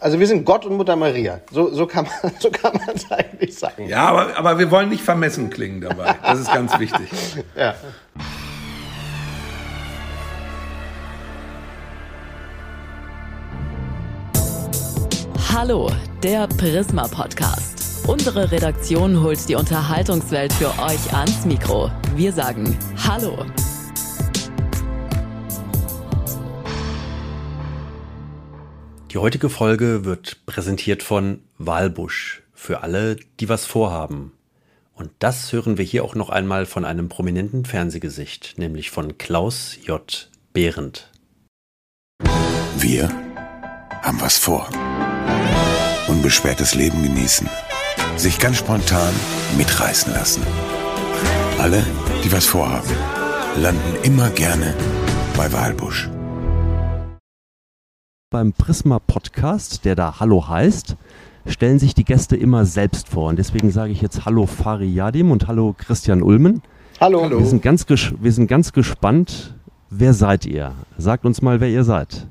Also wir sind Gott und Mutter Maria. So, so kann man so kann man es eigentlich sagen. Ja, aber, aber wir wollen nicht vermessen klingen dabei. Das ist ganz wichtig. ja. Hallo, der Prisma Podcast. Unsere Redaktion holt die Unterhaltungswelt für euch ans Mikro. Wir sagen Hallo. Die heutige Folge wird präsentiert von Walbusch für alle, die was vorhaben. Und das hören wir hier auch noch einmal von einem prominenten Fernsehgesicht, nämlich von Klaus J. Behrendt. Wir haben was vor. Unbeschwertes Leben genießen. Sich ganz spontan mitreißen lassen. Alle, die was vorhaben, landen immer gerne bei Walbusch. Beim Prisma Podcast, der da Hallo heißt, stellen sich die Gäste immer selbst vor. Und deswegen sage ich jetzt Hallo Fari Yadim und Hallo Christian Ulmen. Hallo. Wir, sind ganz wir sind ganz gespannt, wer seid ihr? Sagt uns mal, wer ihr seid.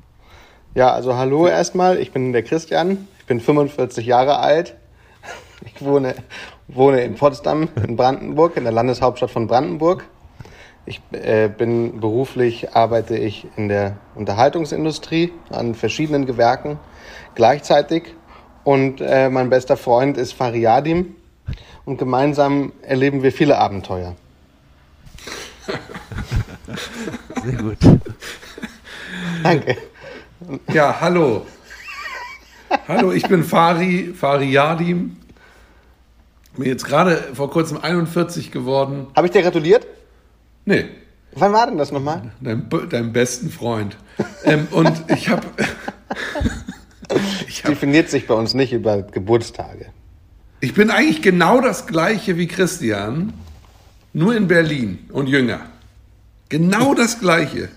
Ja, also hallo erstmal. Ich bin der Christian. Ich bin 45 Jahre alt. Ich wohne, wohne in Potsdam, in Brandenburg, in der Landeshauptstadt von Brandenburg. Ich äh, bin beruflich, arbeite ich in der Unterhaltungsindustrie an verschiedenen Gewerken gleichzeitig. Und äh, mein bester Freund ist Fariadim. Und gemeinsam erleben wir viele Abenteuer. Sehr gut. Danke. Ja, hallo. Hallo, ich bin Fari, Fari Yadim. Bin jetzt gerade vor kurzem 41 geworden. Habe ich dir gratuliert? Nee, Wann war denn das nochmal? deinem, deinem besten Freund. Ähm, und ich habe. ich, hab, Definiert sich bei uns nicht über Geburtstage. ich bin eigentlich genau das gleiche wie Christian, nur in Berlin und jünger. Genau das gleiche.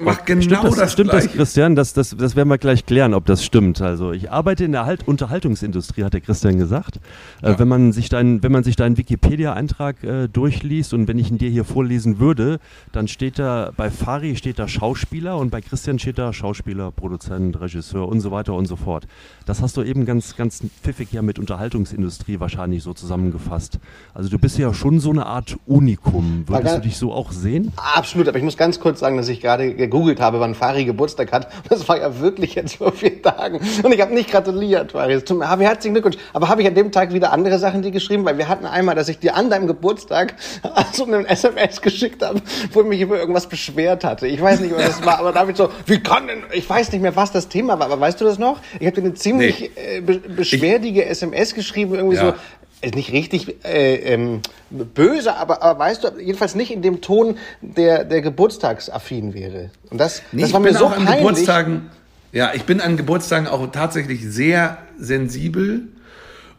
Mach genau stimmt das, das, stimmt das, gleiche. Christian? Das, das, das werden wir gleich klären, ob das stimmt. Also ich arbeite in der halt Unterhaltungsindustrie, hat der Christian gesagt. Äh, wenn, man sich dein, wenn man sich deinen Wikipedia-Eintrag äh, durchliest und wenn ich ihn dir hier vorlesen würde, dann steht da, bei Fari steht da Schauspieler und bei Christian steht da Schauspieler, Produzent, Regisseur und so weiter und so fort. Das hast du eben ganz, ganz pfiffig ja mit Unterhaltungsindustrie wahrscheinlich so zusammengefasst. Also du bist ja schon so eine Art Unikum. Würdest du dich so auch sehen? Absolut, aber ich muss ganz kurz sagen, dass ich gerade gegoogelt habe, wann Fari Geburtstag hat. Das war ja wirklich jetzt vor vier Tagen. Und ich habe nicht gratuliert, Fari. Es tut mir- herzlichen Glückwunsch. Aber habe ich an dem Tag wieder andere Sachen dir geschrieben? Weil wir hatten einmal, dass ich dir an deinem Geburtstag so einen SMS geschickt habe, wo ich mich über irgendwas beschwert hatte. Ich weiß nicht, was das war, aber damit so, wie kann denn, ich weiß nicht mehr, was das Thema war, aber weißt du das noch? Ich habe dir eine ziemlich Nee. äh, be beschwerdige SMS geschrieben, irgendwie Ja. so, nicht richtig äh, ähm, böse, aber, aber weißt du, jedenfalls nicht in dem Ton, der, der geburtstagsaffin wäre. Und das, Nee, das war mir so auch an peinlich. Geburtstagen, ja, ich bin an Geburtstagen auch tatsächlich sehr sensibel.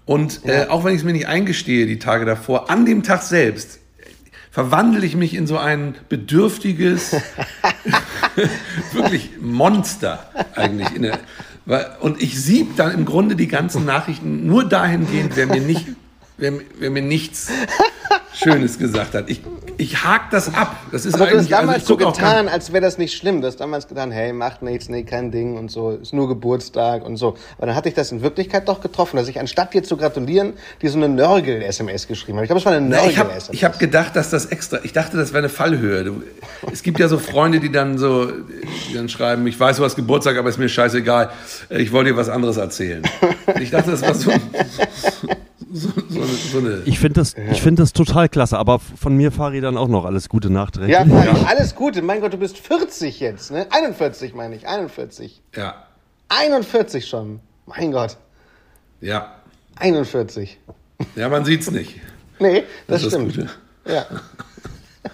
Und äh, auch wenn ich es mir nicht eingestehe, die Tage davor, an dem Tag selbst verwandle ich mich in so ein bedürftiges, wirklich Monster eigentlich. Der, und ich sieb dann im Grunde die ganzen Nachrichten nur dahingehend, wer mir nicht, wer, wer mir nichts Schönes gesagt hat. Ich, ich hake das ab. Das ist Aber du hast also damals ich so getan, als wäre das nicht schlimm. Du hast damals getan, hey, macht nichts, nee, kein Ding und so, ist nur Geburtstag und so. Aber dann hatte ich das in Wirklichkeit doch getroffen, dass ich anstatt dir zu gratulieren, dir so eine Nörgel-SMS geschrieben habe. Ich glaube, es war eine Na, ich habe Nörgel-SMS. hab gedacht, dass das extra, ich dachte, das wäre eine Fallhöhe. Du, es gibt ja so Freunde, die dann so, die dann schreiben, ich weiß, du hast Geburtstag, aber ist mir scheißegal, ich wollte dir was anderes erzählen. Ich dachte, das war so, so, so, eine, so eine Ich finde das, ich find das total klasse, aber von mir Fari dann auch noch alles Gute nachträglich. ja, Fari, alles Gute. Mein Gott, du bist 40 jetzt, ne? 41 meine ich, 41. ja, 41 schon. Mein Gott, ja, 41. ja, man sieht's nicht. Nee, das, Das ist das stimmt. Gute. Ja.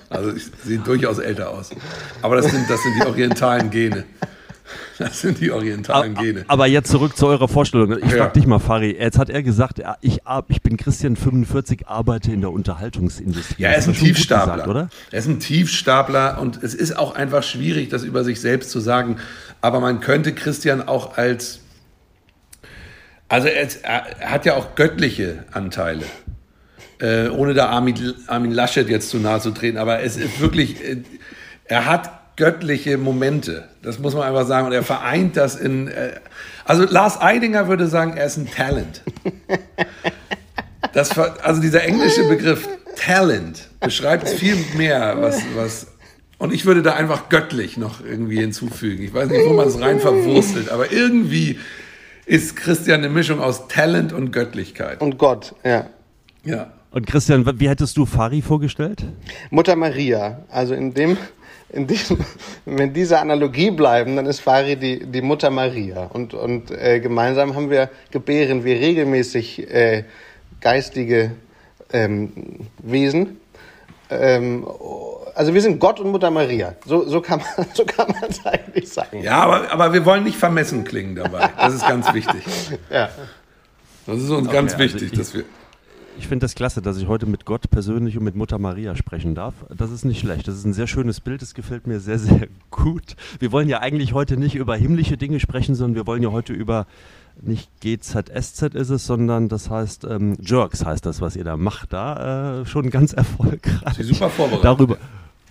Also ich sehe durchaus älter aus. Aber das sind, das sind die orientalen Gene. Das sind die orientalen Gene. Aber jetzt zurück zu eurer Vorstellung. Ich Ja. frag dich mal, Fari. Jetzt hat er gesagt, ich, ich bin Christian 45, arbeite in der Unterhaltungsindustrie. Ja, er ist ein Tiefstapler. gesagt, oder? Er ist ein Tiefstapler und es ist auch einfach schwierig, das über sich selbst zu sagen. Aber man könnte Christian auch als, also er, er hat ja auch göttliche Anteile. Äh, ohne da Armin, Armin Laschet jetzt zu nahe zu treten, aber es ist wirklich, äh, er hat göttliche Momente. Das muss man einfach sagen. Und er vereint das in, äh, also Lars Eidinger würde sagen, er ist ein Talent. Das, also dieser englische Begriff Talent beschreibt viel mehr, was, was, und ich würde da einfach göttlich noch irgendwie hinzufügen. Ich weiß nicht, wo man es rein verwurstelt, aber irgendwie ist Christian eine Mischung aus Talent und Göttlichkeit. Und Gott, ja. Ja. Und Christian, wie hättest du Fari vorgestellt? Mutter Maria. Also in dem, in diesem, wenn diese Analogie bleiben, dann ist Fari die, die Mutter Maria. Und, und äh, gemeinsam haben wir, gebären wir regelmäßig äh, geistige ähm, Wesen. Ähm, also wir sind Gott und Mutter Maria. So, so kann man so kann man es eigentlich sagen. Ja, aber, aber wir wollen nicht vermessen klingen dabei. Das ist ganz wichtig. Ja. Das ist uns ganz also wichtig, ich- dass wir. Ich finde das klasse, dass ich heute mit Gott persönlich und mit Mutter Maria sprechen darf. Das ist nicht schlecht. Das ist ein sehr schönes Bild. Das gefällt mir sehr, sehr gut. Wir wollen ja eigentlich heute nicht über himmlische Dinge sprechen, sondern wir wollen ja heute über nicht GZSZ ist es, sondern das heißt ähm, Jerks heißt das, was ihr da macht. Da äh, schon ganz erfolgreich. Sie super vorbereitet. Darüber,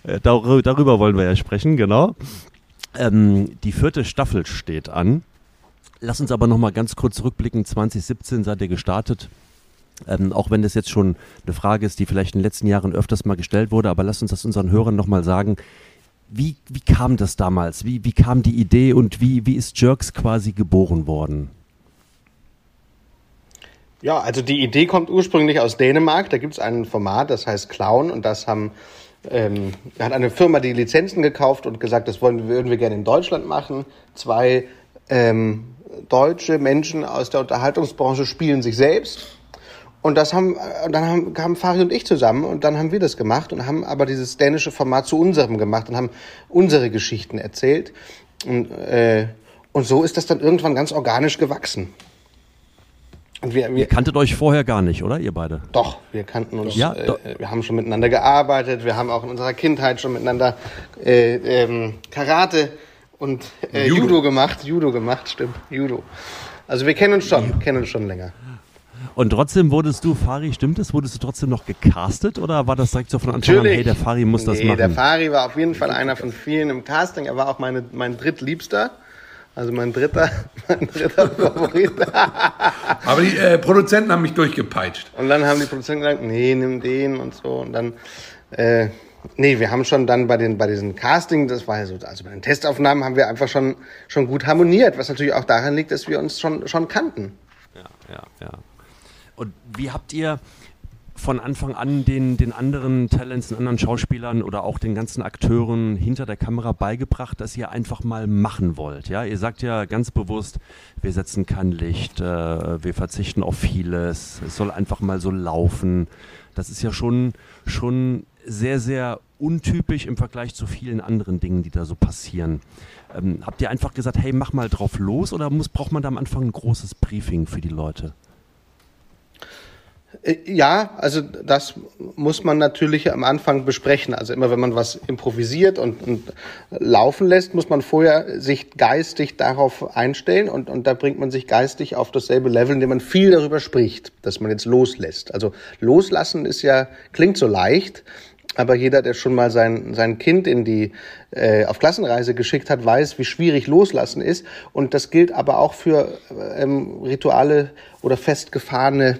äh, darüber, darüber wollen wir ja sprechen, genau. Ähm, die vierte Staffel steht an. Lass uns aber noch mal ganz kurz zurückblicken. 2017 seid ihr gestartet. Ähm, auch wenn das jetzt schon eine Frage ist, die vielleicht in den letzten Jahren öfters mal gestellt wurde, aber lass uns das unseren Hörern nochmal sagen. Wie, wie kam das damals? Wie, wie kam die Idee und wie, wie ist Jerks quasi geboren worden? Ja, also die Idee kommt ursprünglich aus Dänemark. Da gibt es ein Format, das heißt Clown und das haben ähm, hat eine Firma die Lizenzen gekauft und gesagt, das wollen, würden wir gerne in Deutschland machen. Zwei ähm, deutsche Menschen aus der Unterhaltungsbranche spielen sich selbst. Und das haben, dann haben, kamen Fari und ich zusammen und dann haben wir das gemacht und haben aber dieses dänische Format zu unserem gemacht und haben unsere Geschichten erzählt. Und, äh, und so ist das dann irgendwann ganz organisch gewachsen. Und wir, wir, Ihr kanntet euch vorher gar nicht, oder? Ihr beide? doch, wir kannten uns. Ja, äh, wir haben schon miteinander gearbeitet. Wir haben auch in unserer Kindheit schon miteinander äh, ähm, Karate und äh, Judo. Judo. gemacht. Judo gemacht, stimmt. Judo. Also wir kennen uns schon, kennen uns schon länger. Und trotzdem wurdest du, Fari, stimmt es? Wurdest du trotzdem noch gecastet oder war das direkt so von Anfang an, hey, der Fari muss das nee, machen? der Fari war auf jeden Fall einer von vielen im Casting. Er war auch meine, mein drittliebster. Also mein dritter, mein dritter Favorit. Aber die äh, Produzenten haben mich durchgepeitscht. Und dann haben die Produzenten gesagt, nee, nimm den und so. Und dann, äh, nee, wir haben schon dann bei den bei diesen Casting, das war ja so, also bei den Testaufnahmen haben wir einfach schon schon gut harmoniert, was natürlich auch daran liegt, dass wir uns schon schon kannten. Ja, ja, ja. Und wie habt ihr von Anfang an den, den anderen Talents, den anderen Schauspielern oder auch den ganzen Akteuren hinter der Kamera beigebracht, dass ihr einfach mal machen wollt? Ja, ihr sagt ja ganz bewusst, wir setzen kein Licht, äh, wir verzichten auf vieles, es soll einfach mal so laufen. Das ist ja schon, schon sehr, sehr untypisch im Vergleich zu vielen anderen Dingen, die da so passieren. Ähm, habt ihr einfach gesagt, hey, mach mal drauf los oder muss, braucht man da am Anfang ein großes Briefing für die Leute? Äh, Ja, also das muss man natürlich am Anfang besprechen. Also immer wenn man was improvisiert und, und laufen lässt, muss man vorher sich geistig darauf einstellen und, und da bringt man sich geistig auf dasselbe Level, indem man viel darüber spricht, dass man jetzt loslässt. Also loslassen ist ja, klingt so leicht, aber jeder, der schon mal sein, sein Kind in die, äh, auf Klassenreise geschickt hat, weiß, wie schwierig loslassen ist. Und das gilt aber auch für ähm, Rituale oder festgefahrene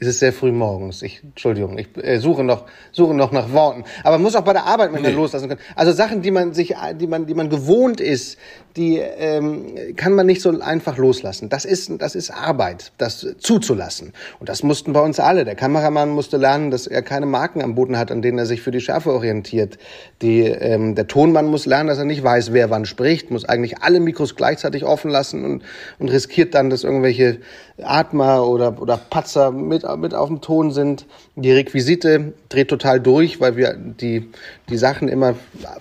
es ist sehr früh morgens. Ich, Entschuldigung, ich äh, suche noch, suche noch nach Worten. Aber man muss auch bei der Arbeit manchmal loslassen können. Also Sachen, die man sich, die man, die man gewohnt ist, die ähm, kann man nicht so einfach loslassen. Das ist, das ist Arbeit, das zuzulassen. Und das mussten bei uns alle. Der Kameramann musste lernen, dass er keine Marken am Boden hat, an denen er sich für die Schärfe orientiert. Die, ähm, der Tonmann muss lernen, dass er nicht weiß, wer wann spricht, muss eigentlich alle Mikros gleichzeitig offen lassen und, und riskiert dann, dass irgendwelche Atmer oder, oder Patzer mit mit auf dem Ton sind. Die Requisite dreht total durch, weil wir die, die Sachen immer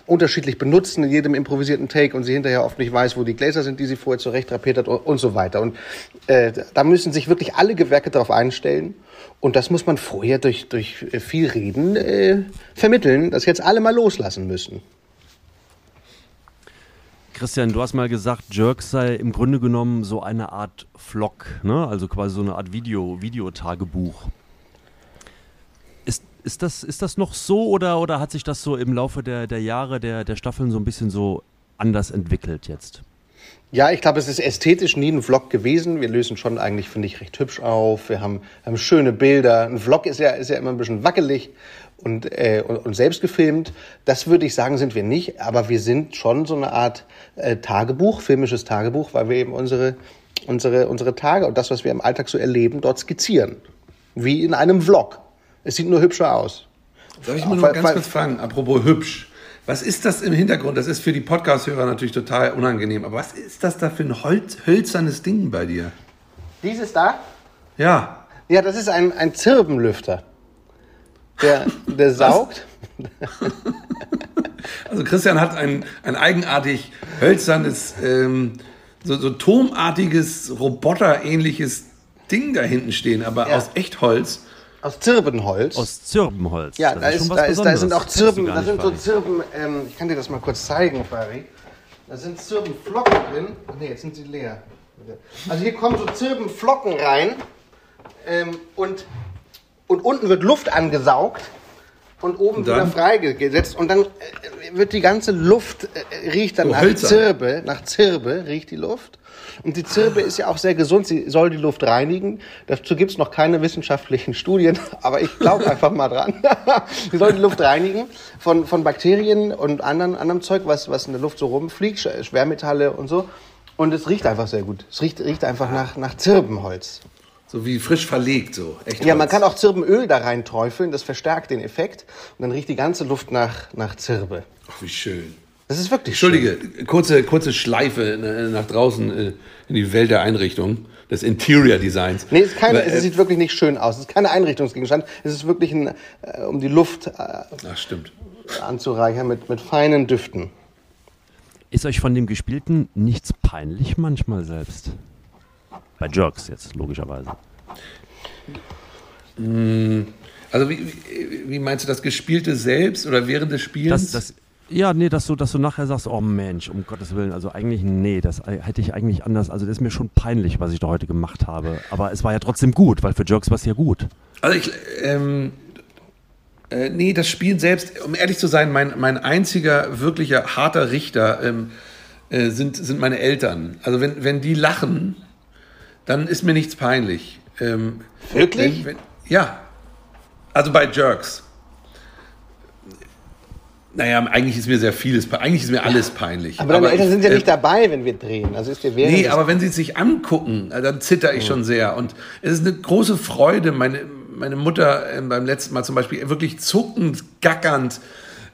unterschiedlich benutzen in jedem improvisierten Take und sie hinterher oft nicht weiß, wo die Gläser sind, die sie vorher zurecht hat und, und so weiter. Und äh, da müssen sich wirklich alle Gewerke darauf einstellen. Und das muss man vorher durch, durch viel Reden äh, vermitteln, dass jetzt alle mal loslassen müssen. Christian, du hast mal gesagt, Jerks sei im Grunde genommen so eine Art Vlog, ne? also quasi so eine Art Video, Videotagebuch. Ist, ist, das, ist das noch so oder, oder hat sich das so im Laufe der, der Jahre, der, der Staffeln so ein bisschen so anders entwickelt jetzt? Ja, ich glaube, es ist ästhetisch nie ein Vlog gewesen. Wir lösen schon eigentlich, finde ich, recht hübsch auf. Wir haben, haben schöne Bilder. Ein Vlog ist ja, ist ja immer ein bisschen wackelig und, äh, und, und selbst gefilmt. Das würde ich sagen, sind wir nicht, aber wir sind schon so eine Art äh, Tagebuch, filmisches Tagebuch, weil wir eben unsere, unsere, unsere Tage und das, was wir im Alltag so erleben, dort skizzieren. Wie in einem Vlog. Es sieht nur hübscher aus. Darf ich mal nur ganz kurz fragen, apropos hübsch. Was ist das im Hintergrund? Das ist für die Podcast-Hörer natürlich total unangenehm. Aber was ist das da für ein Holz, hölzernes Ding bei dir? Dieses da? Ja. Ja, das ist ein, ein Zirbenlüfter. Der, der saugt. Also Christian hat ein, ein eigenartig hölzernes, ähm, so, so turmartiges, roboterähnliches Ding da hinten stehen, aber Ja. aus Echtholz. Aus Zirbenholz. Aus Zirbenholz. ja, da, ist, da, ist, da sind auch Zirben, da sind so. Zirben, ähm, ich kann dir das mal kurz zeigen, Fari. Da sind Zirbenflocken drin. Ach nee, jetzt sind sie leer. Also hier kommen so Zirbenflocken rein ähm, und, und unten wird Luft angesaugt und oben Und wieder freigesetzt und dann äh, wird die ganze Luft, äh, riecht dann So nach hölzern. Zirbe, nach Zirbe riecht die Luft. Und die Zirbe ist ja auch sehr gesund, sie soll die Luft reinigen. Dazu gibt es noch keine wissenschaftlichen Studien, aber ich glaube einfach mal dran. sie soll die Luft reinigen von, von Bakterien und anderen, anderem Zeug, was, was in der Luft so rumfliegt, Sch- Schwermetalle und so. Und es riecht einfach sehr gut. Es riecht, riecht einfach nach, nach Zirbenholz. So wie frisch verlegt, so. Echtholz. Ja, man kann auch Zirbenöl da rein träufeln, das verstärkt den Effekt. Und dann riecht die ganze Luft nach, nach Zirbe. Ach, wie schön. Das ist wirklich schön. Entschuldige, kurze, kurze Schleife äh, nach draußen äh, in die Welt der Einrichtung, des Interior Designs. Nee, es, ist keine, Aber, äh, es sieht wirklich nicht schön aus. Es ist kein Einrichtungsgegenstand. Es ist wirklich ein, äh, um die Luft äh, Ach, stimmt. anzureichern mit, mit feinen Düften. Ist euch von dem Gespielten nichts peinlich manchmal selbst? Bei Jerks jetzt, logischerweise. Also wie, wie, meinst du das Gespielte selbst oder während des Spielens? Das, das, ja, nee, dass du, dass du nachher sagst, oh Mensch, um Gottes Willen, also eigentlich, nee, das hätte ich eigentlich anders, also das ist mir schon peinlich, was ich da heute gemacht habe. Aber es war ja trotzdem gut, weil für Jerks war es ja gut. Also ich, ähm, äh, nee, das Spiel selbst, um ehrlich zu sein, mein, mein einziger wirklicher harter Richter ähm, äh, sind, sind meine Eltern. Also wenn, wenn die lachen, dann ist mir nichts peinlich. Ähm, Wirklich? Wenn, wenn, ja. Also bei Jerks. Naja, eigentlich ist mir sehr vieles, eigentlich ist mir alles peinlich. Aber deine Eltern ich, sind ja äh, nicht dabei, wenn wir drehen. Also ist dir Nee, aber wenn sie es sich angucken, äh, dann zitter ich schon sehr. Und es ist eine große Freude, meine, meine Mutter äh, beim letzten Mal zum Beispiel wirklich zuckend, gackernd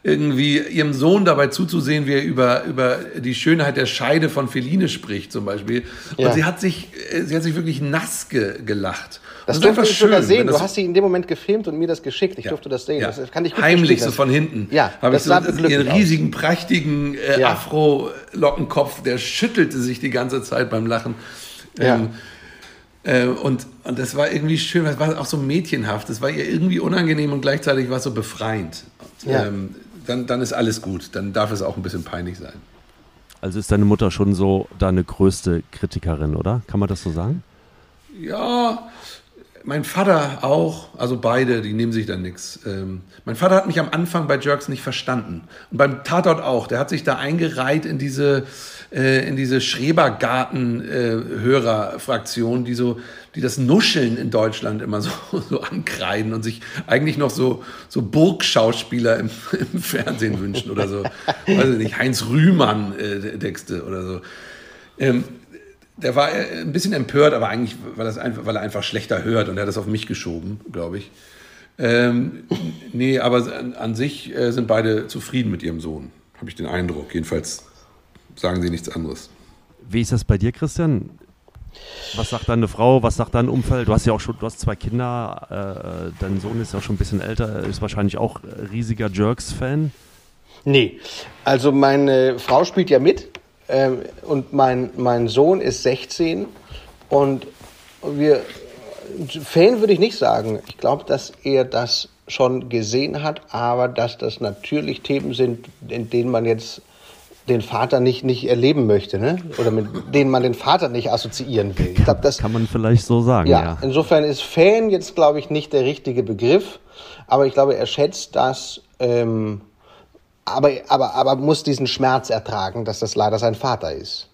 irgendwie ihrem Sohn dabei zuzusehen, wie er über, über die Schönheit der Scheide von Feline spricht zum Beispiel. Und Ja. sie hat sich, äh, sie hat sich wirklich nass ge, gelacht. das Und durfte ist ich sogar schön, sehen. wenn Du das- hast sie in dem Moment gefilmt und mir das geschickt. Ich durfte das sehen. ja. Das kann ich gut Heimlich, so von hinten. Ja, Habe ich das so ihren glücklich aus. riesigen, prächtigen äh, Ja. Afro-Lockenkopf, der schüttelte sich die ganze Zeit beim Lachen. Ja. Ähm, äh, und, und das war irgendwie schön, das war auch so mädchenhaft. Das war ihr irgendwie unangenehm und gleichzeitig war es so befreiend. Und, Ja. ähm, dann, dann ist alles gut. Dann darf es auch ein bisschen peinlich sein. Also ist deine Mutter schon so deine größte Kritikerin, oder? Kann man das so sagen? Ja, mein Vater auch, also beide, die nehmen sich da nichts. Ähm, mein Vater hat mich am Anfang bei Jerks nicht verstanden. Und beim Tatort auch. Der hat sich da eingereiht in diese, äh, in diese Schrebergarten-Hörer-Fraktion, die so, die das Nuscheln in Deutschland immer so, so ankreiden und sich eigentlich noch so, so Burgschauspieler im, im Fernsehen wünschen oder so. Weiß ich nicht, Heinz Rühmann äh, oder so. Ähm, der war äh, ein bisschen empört, aber eigentlich, weil, das einfach, weil er einfach schlechter hört und er hat das auf mich geschoben, glaube ich. Ähm, nee, aber an, an sich äh, sind beide zufrieden mit ihrem Sohn, habe ich den Eindruck. Jedenfalls sagen sie nichts anderes. Wie ist das bei dir, Christian? Was sagt deine Frau? Was sagt dein Umfeld? Du hast ja auch schon, du hast zwei Kinder. Äh, dein Sohn ist ja schon ein bisschen älter, ist wahrscheinlich auch riesiger Jerks-Fan. Nee, also meine Frau spielt ja mit ähm, und mein, mein Sohn ist 16 und wir Fan würde ich nicht sagen. Ich glaube, dass er das schon gesehen hat, aber dass das natürlich Themen sind, in denen man jetzt den Vater nicht, nicht erleben möchte, ne? Oder mit denen man den Vater nicht assoziieren will. Ich glaube, das kann man vielleicht so sagen. Ja, ja. insofern ist Fan jetzt, glaube ich, nicht der richtige Begriff, aber ich glaube, er schätzt das, ähm, aber, aber, aber muss diesen Schmerz ertragen, dass das leider sein Vater ist.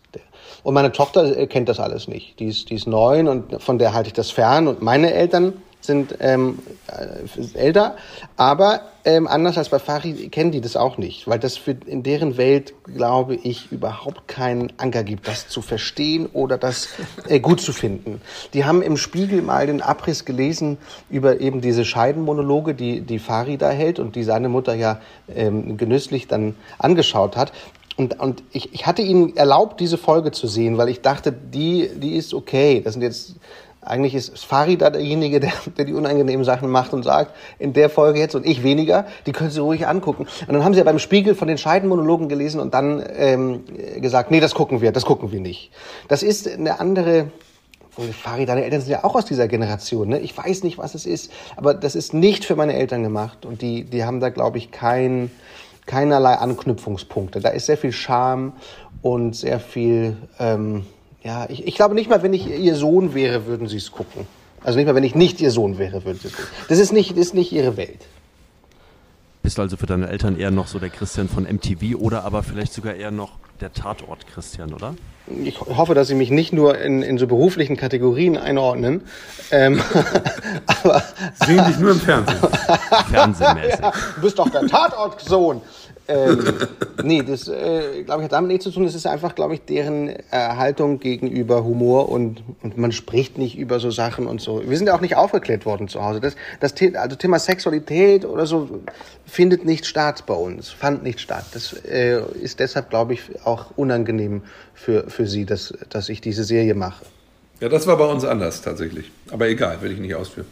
Und meine Tochter kennt das alles nicht. Die ist, die ist neun und von der halte ich das fern. Und meine Eltern sind ähm, äh, älter, aber ähm, anders als bei Farid kennen die das auch nicht, weil das für in deren Welt, glaube ich, überhaupt keinen Anker gibt, das zu verstehen oder das äh, gut zu finden. Die haben im Spiegel mal den Abriss gelesen über eben diese Scheidenmonologe, die die Farid da hält und die seine Mutter ja ähm, genüsslich dann angeschaut hat. Und, und ich, ich hatte ihnen erlaubt, diese Folge zu sehen, weil ich dachte, die, die ist okay. Das sind jetzt eigentlich ist Farida derjenige, der, der die unangenehmen Sachen macht und sagt, in der Folge jetzt und ich weniger, die können Sie ruhig angucken. Und dann haben Sie ja beim Spiegel von den Scheidenmonologen gelesen und dann ähm, gesagt, nee, das gucken wir, das gucken wir nicht. Das ist eine andere, Fari, deine Eltern sind ja auch aus dieser Generation, ne? Ich weiß nicht, was es ist, aber das ist nicht für meine Eltern gemacht und die, die haben da, glaube ich, kein, keinerlei Anknüpfungspunkte. Da ist sehr viel Scham und sehr viel... Ähm, ja, ich, ich glaube nicht mal, wenn ich ihr Sohn wäre, würden sie es gucken. Also nicht mal, wenn ich nicht ihr Sohn wäre, würden sie es gucken. Das ist nicht, das ist nicht ihre Welt. Bist du also für deine Eltern eher noch so der Christian von MTV oder aber vielleicht sogar eher noch der Tatort Christian, oder? Ich hoffe, dass sie mich nicht nur in, in so beruflichen Kategorien einordnen. Ähm, aber Sehen dich nur im Fernsehen. Fernsehmäßig. Ja, du bist doch der Tatortsohn. Ähm, nee, das, äh, glaube ich, hat damit nichts zu tun. Das ist einfach, glaube ich, deren äh, Haltung gegenüber Humor und, und man spricht nicht über so Sachen und so. Wir sind ja auch nicht aufgeklärt worden zu Hause. Das, das also Thema Sexualität oder so findet nicht statt bei uns, fand nicht statt. Das äh, ist deshalb, glaube ich, auch unangenehm für, für sie, dass, dass ich diese Serie mache. Ja, das war bei uns anders tatsächlich. Aber egal, will ich nicht ausführen.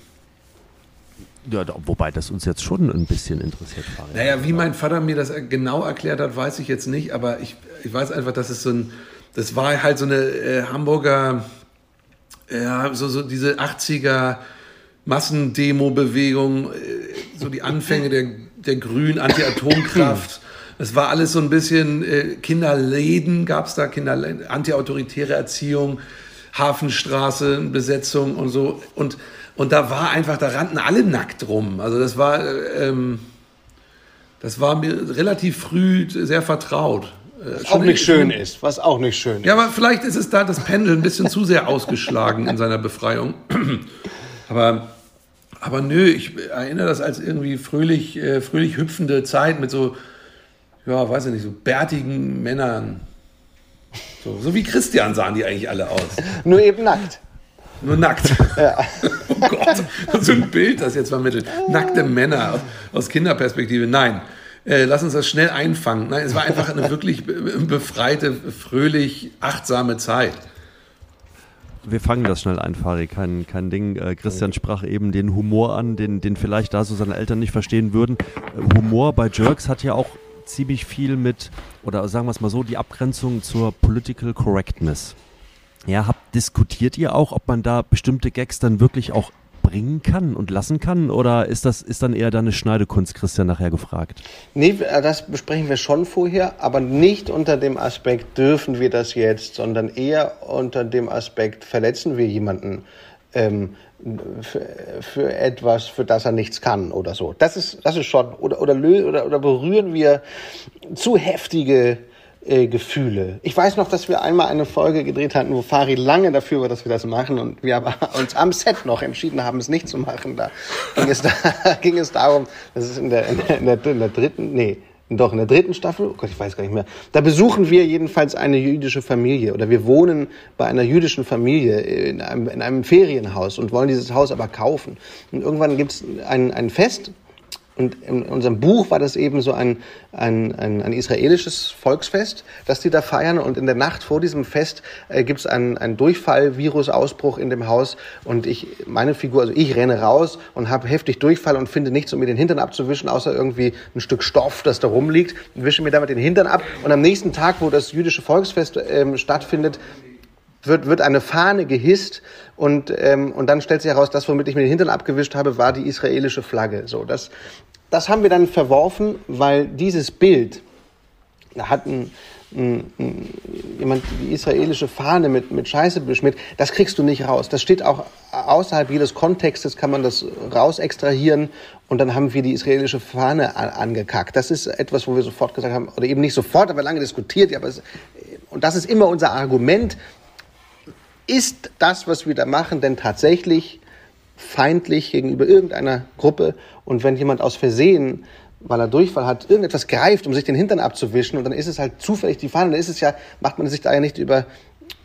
Ja, wobei das uns jetzt schon ein bisschen interessiert. Farid. Naja, wie mein Vater mir das genau erklärt hat, weiß ich jetzt nicht, aber ich, ich weiß einfach, dass es so ein, das war halt so eine äh, Hamburger, ja, so, so diese 80er Massendemo-Bewegung, äh, so die Anfänge der, der grünen Anti-Atomkraft. Es war alles so ein bisschen äh, Kinderläden, gab es da, Kinder, anti-autoritäre Erziehung, Hafenstraße, Besetzung und so. Und und da war einfach, da rannten alle nackt rum. Also das war, ähm, das war mir relativ früh sehr vertraut. Äh, was auch nicht schön ist, was auch nicht schön ist. Ja, aber vielleicht ist es da das Pendel ein bisschen zu sehr ausgeschlagen in seiner Befreiung. aber, aber nö, ich erinnere das als irgendwie fröhlich, äh, fröhlich hüpfende Zeit mit so, ja, weiß ich nicht, so bärtigen Männern. So, so wie Christian sahen die eigentlich alle aus. Nur eben nackt. Nur nackt. Ja. oh Gott, so ein Bild, das jetzt vermittelt. Nackte Männer aus, Kinderperspektive. Nein, äh, lass uns das schnell einfangen. Nein, es war einfach eine wirklich befreite, fröhlich, achtsame Zeit. Wir fangen das schnell ein, Fari, kein, kein Ding. Äh, Christian sprach eben den Humor an, den, den vielleicht da so seine Eltern nicht verstehen würden. Äh, Humor bei Jerks hat ja auch ziemlich viel mit, oder sagen wir es mal so, die Abgrenzung zur Political Correctness ja, habt, diskutiert ihr auch, ob man da bestimmte Gags dann wirklich auch bringen kann und lassen kann? Oder ist das ist dann eher deine Schneidekunst, Christian, nachher gefragt? Nee, äh, das besprechen wir schon vorher, aber nicht unter dem Aspekt, dürfen wir das jetzt, sondern eher unter dem Aspekt, verletzen wir jemanden ähm, für, für, etwas, für das er nichts kann oder so. Das ist, das ist schon, oder, oder, oder, oder berühren wir zu heftige äh, Gefühle. Ich weiß noch, dass wir einmal eine Folge gedreht hatten, wo Fari lange dafür war, dass wir das machen und wir aber uns am Set noch entschieden haben, es nicht zu machen. Da ging es, da, ging es darum, das ist in der, in der, in der, in der dritten, nee, doch in der dritten Staffel, oh Gott, ich weiß gar nicht mehr. Da besuchen wir jedenfalls eine jüdische Familie oder wir wohnen bei einer jüdischen Familie in einem, in einem Ferienhaus und wollen dieses Haus aber kaufen. Und irgendwann gibt es ein, ein Fest Und in unserem Buch war das eben so ein, ein, ein, ein israelisches Volksfest, das die da feiern. Und in der Nacht vor diesem Fest äh, gibt es einen, einen Durchfall-Virusausbruch in dem Haus. Und ich, meine Figur, also ich renne raus und habe heftig Durchfall und finde nichts, um mir den Hintern abzuwischen, außer irgendwie ein Stück Stoff, das da rumliegt. Und wische mir damit den Hintern ab. Und am nächsten Tag, wo das jüdische Volksfest ähm, stattfindet, wird, wird eine Fahne gehisst und, ähm, und dann stellt sich heraus, das, womit ich mir den Hintern abgewischt habe, war die israelische Flagge. So, das, das haben wir dann verworfen, weil dieses Bild, da hat ein, ein, ein, jemand die israelische Fahne mit, mit Scheiße beschmiert, das kriegst du nicht raus. Das steht auch außerhalb jedes Kontextes, kann man das raus extrahieren und dann haben wir die israelische Fahne angekackt. Das ist etwas, wo wir sofort gesagt haben, oder eben nicht sofort, aber lange diskutiert, aber es, und das ist immer unser Argument, ist das, was wir da machen, denn tatsächlich feindlich gegenüber irgendeiner Gruppe? Und wenn jemand aus Versehen, weil er Durchfall hat, irgendetwas greift, um sich den Hintern abzuwischen, und dann ist es halt zufällig die Fahne, dann ist es ja, macht man sich da ja nicht über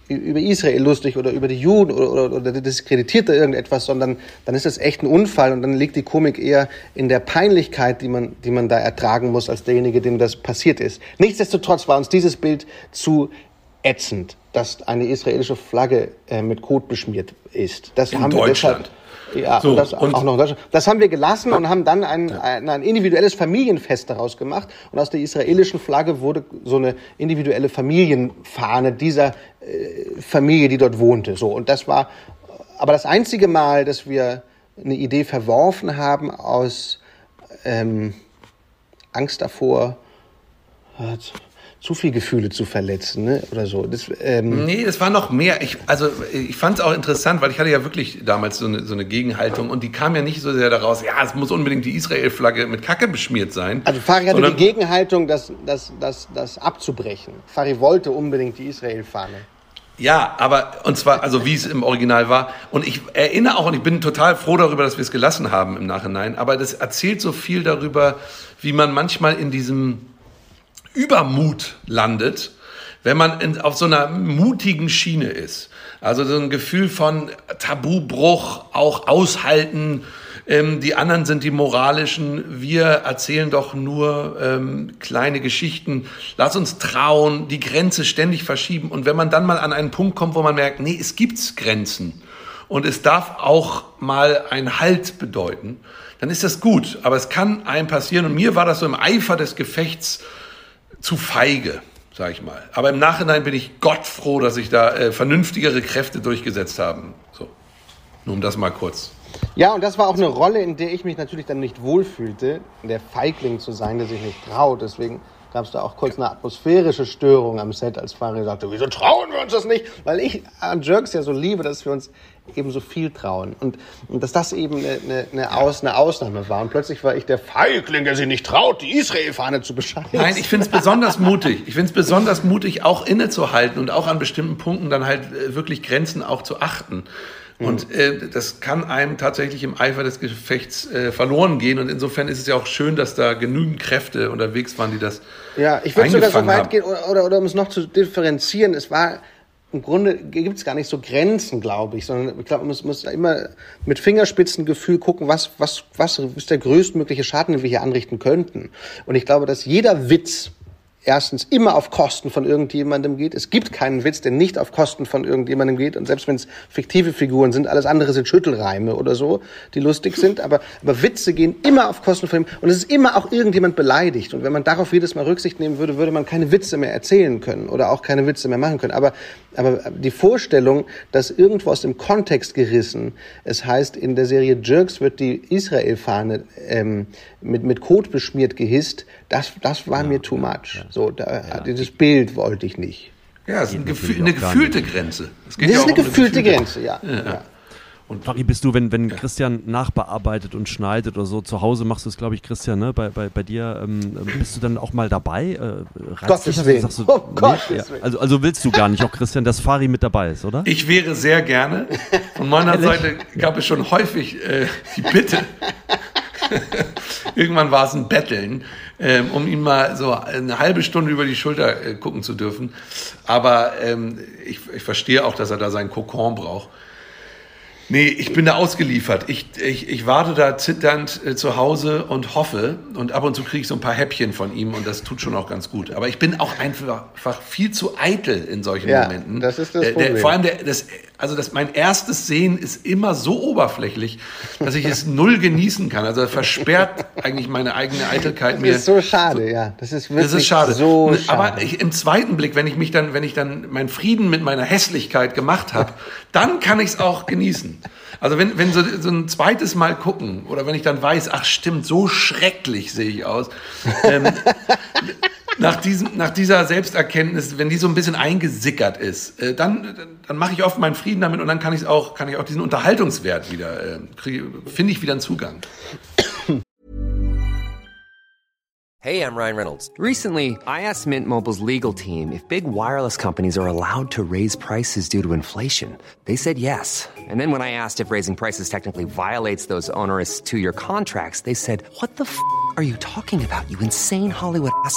über Israel lustig oder über die Juden oder, oder, oder diskreditiert da irgendetwas, sondern dann ist es echt ein Unfall und dann liegt die Komik eher in der Peinlichkeit, die man, die man da ertragen muss als derjenige, dem das passiert ist. Nichtsdestotrotz war uns dieses Bild zu ätzend, dass eine israelische Flagge äh, mit Kot beschmiert ist. Das in haben Deutschland. wir deshalb, ja, so, das auch noch in Deutschland. Das haben wir gelassen und haben dann ein, ein, ein individuelles Familienfest daraus gemacht. Und aus der israelischen Flagge wurde so eine individuelle Familienfahne dieser äh, Familie, die dort wohnte. So und das war aber das einzige Mal, dass wir eine Idee verworfen haben aus ähm, Angst davor. Äh, zu viel Gefühle zu verletzen, ne? oder so. Das, ähm nee, das war noch mehr. Ich, also ich fand es auch interessant, weil ich hatte ja wirklich damals so eine, so eine Gegenhaltung und die kam ja nicht so sehr daraus, ja, es muss unbedingt die Israel-Flagge mit Kacke beschmiert sein. Also Fari hatte die Gegenhaltung, das, das, das, das abzubrechen. Fari wollte unbedingt die Israel-Fahne. Ja, aber und zwar, also wie es im Original war. Und ich erinnere auch, und ich bin total froh darüber, dass wir es gelassen haben im Nachhinein, aber das erzählt so viel darüber, wie man manchmal in diesem Übermut landet, wenn man in, auf so einer mutigen Schiene ist. Also so ein Gefühl von Tabubruch, auch aushalten. Ähm, die anderen sind die moralischen. Wir erzählen doch nur ähm, kleine Geschichten. Lass uns trauen, die Grenze ständig verschieben. Und wenn man dann mal an einen Punkt kommt, wo man merkt, nee, es gibt Grenzen und es darf auch mal ein Halt bedeuten, dann ist das gut. Aber es kann einem passieren. Und mir war das so im Eifer des Gefechts zu feige, sage ich mal. Aber im Nachhinein bin ich Gott froh, dass sich da äh, vernünftigere Kräfte durchgesetzt haben. So, nur um das mal kurz. Ja, und das war auch eine Rolle, in der ich mich natürlich dann nicht wohlfühlte, der Feigling zu sein, der sich nicht traut. Deswegen gab es da auch kurz eine atmosphärische Störung am Set, als Fari sagte, wieso trauen wir uns das nicht? Weil ich an Jerks ja so liebe, dass wir uns eben so viel trauen. Und, und dass das eben eine, eine, Aus, eine Ausnahme war. Und plötzlich war ich der Feigling, der sich nicht traut, die Israel-Fahne zu bescheißen. Nein, ich finde es besonders mutig. Ich finde es besonders mutig, auch innezuhalten und auch an bestimmten Punkten dann halt äh, wirklich Grenzen auch zu achten. Und äh, das kann einem tatsächlich im Eifer des Gefechts äh, verloren gehen. Und insofern ist es ja auch schön, dass da genügend Kräfte unterwegs waren, die das. Ja, ich würde sogar so weit haben. gehen, oder, oder, oder um es noch zu differenzieren, es war im Grunde gibt es gar nicht so Grenzen, glaube ich, sondern ich glaube, man muss, muss immer mit Fingerspitzengefühl gucken, was, was, was ist der größtmögliche Schaden, den wir hier anrichten könnten. Und ich glaube, dass jeder Witz, erstens immer auf Kosten von irgendjemandem geht. Es gibt keinen Witz, der nicht auf Kosten von irgendjemandem geht. Und selbst wenn es fiktive Figuren sind, alles andere sind Schüttelreime oder so, die lustig sind. Aber, aber Witze gehen immer auf Kosten von ihm. Und es ist immer auch irgendjemand beleidigt. Und wenn man darauf jedes Mal Rücksicht nehmen würde, würde man keine Witze mehr erzählen können oder auch keine Witze mehr machen können. Aber, aber die Vorstellung, dass irgendwo aus dem Kontext gerissen, es heißt, in der Serie Jerks wird die Israel-Fahne ähm, mit, mit Kot beschmiert gehisst, das, das war ja, mir too much. Ja. So, da, ja. dieses Bild wollte ich nicht. Ja, es ist ein Gefühl, eine gefühlte Grenze. Es geht das ist eine gefühlte, eine gefühlte Grenze, ja. ja. Und Fari, bist du, wenn, wenn Christian nachbearbeitet und schneidet oder so, zu Hause machst du es, glaube ich, Christian, ne? bei, bei, bei dir, ähm, bist du dann auch mal dabei? Äh, Gottes Willen. Du, oh Gottes nee? ja. also, also willst du gar nicht, auch Christian, dass Fari mit dabei ist, oder? Ich wäre sehr gerne. Von meiner Seite gab es schon häufig äh, die Bitte. Irgendwann war es ein Betteln, ähm, um ihm mal so eine halbe Stunde über die Schulter äh, gucken zu dürfen. Aber ähm, ich, ich verstehe auch, dass er da seinen Kokon braucht. Nee, ich bin da ausgeliefert. Ich, ich, ich warte da zitternd äh, zu Hause und hoffe. Und ab und zu kriege ich so ein paar Häppchen von ihm und das tut schon auch ganz gut. Aber ich bin auch einfach, einfach viel zu eitel in solchen Ja, Momenten. das ist das Der- Problem. Der, vor allem, der, das, also das, mein erstes Sehen ist immer so oberflächlich, dass ich es null genießen kann. Also versperrt eigentlich meine eigene Eitelkeit mir. Das ist so schade, ja. Das ist wirklich Das ist schade. so schade. Aber ich, im zweiten Blick, wenn ich mich dann, wenn ich dann meinen Frieden mit meiner Hässlichkeit gemacht habe, dann kann ich es auch genießen. Also wenn, wenn so, so ein zweites Mal gucken oder wenn ich dann weiß, ach stimmt, so schrecklich sehe ich aus. Ähm, nach, diesem, nach dieser Selbsterkenntnis, wenn die so ein bisschen eingesickert ist, äh, dann, dann mache ich oft meinen Frieden damit und dann kann ich auch, kann ich auch diesen Unterhaltungswert wieder, äh, finde ich wieder einen Zugang. Hey, I'm Ryan Reynolds. Recently, I asked Mint Mobile's legal team if big wireless companies are allowed to raise prices due to inflation. They said yes. And then when I asked if raising prices technically violates those onerous two year contracts, they said, What the f are you talking about, you insane Hollywood ass?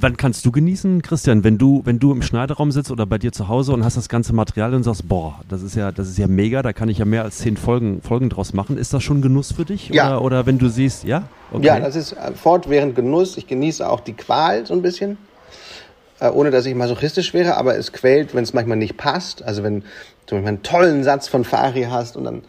Wann kannst du genießen, Christian, wenn du, wenn du im Schneideraum sitzt oder bei dir zu Hause und hast das ganze Material und sagst, boah, das ist ja, das ist ja mega, da kann ich ja mehr als zehn Folgen, Folgen draus machen. Ist das schon Genuss für dich? Ja. Oder, oder wenn du siehst, ja? Okay. Ja, das ist äh, fortwährend Genuss. Ich genieße auch die Qual so ein bisschen. Äh, ohne dass ich masochistisch wäre, aber es quält, wenn es manchmal nicht passt. Also wenn du einen tollen Satz von Fari hast und dann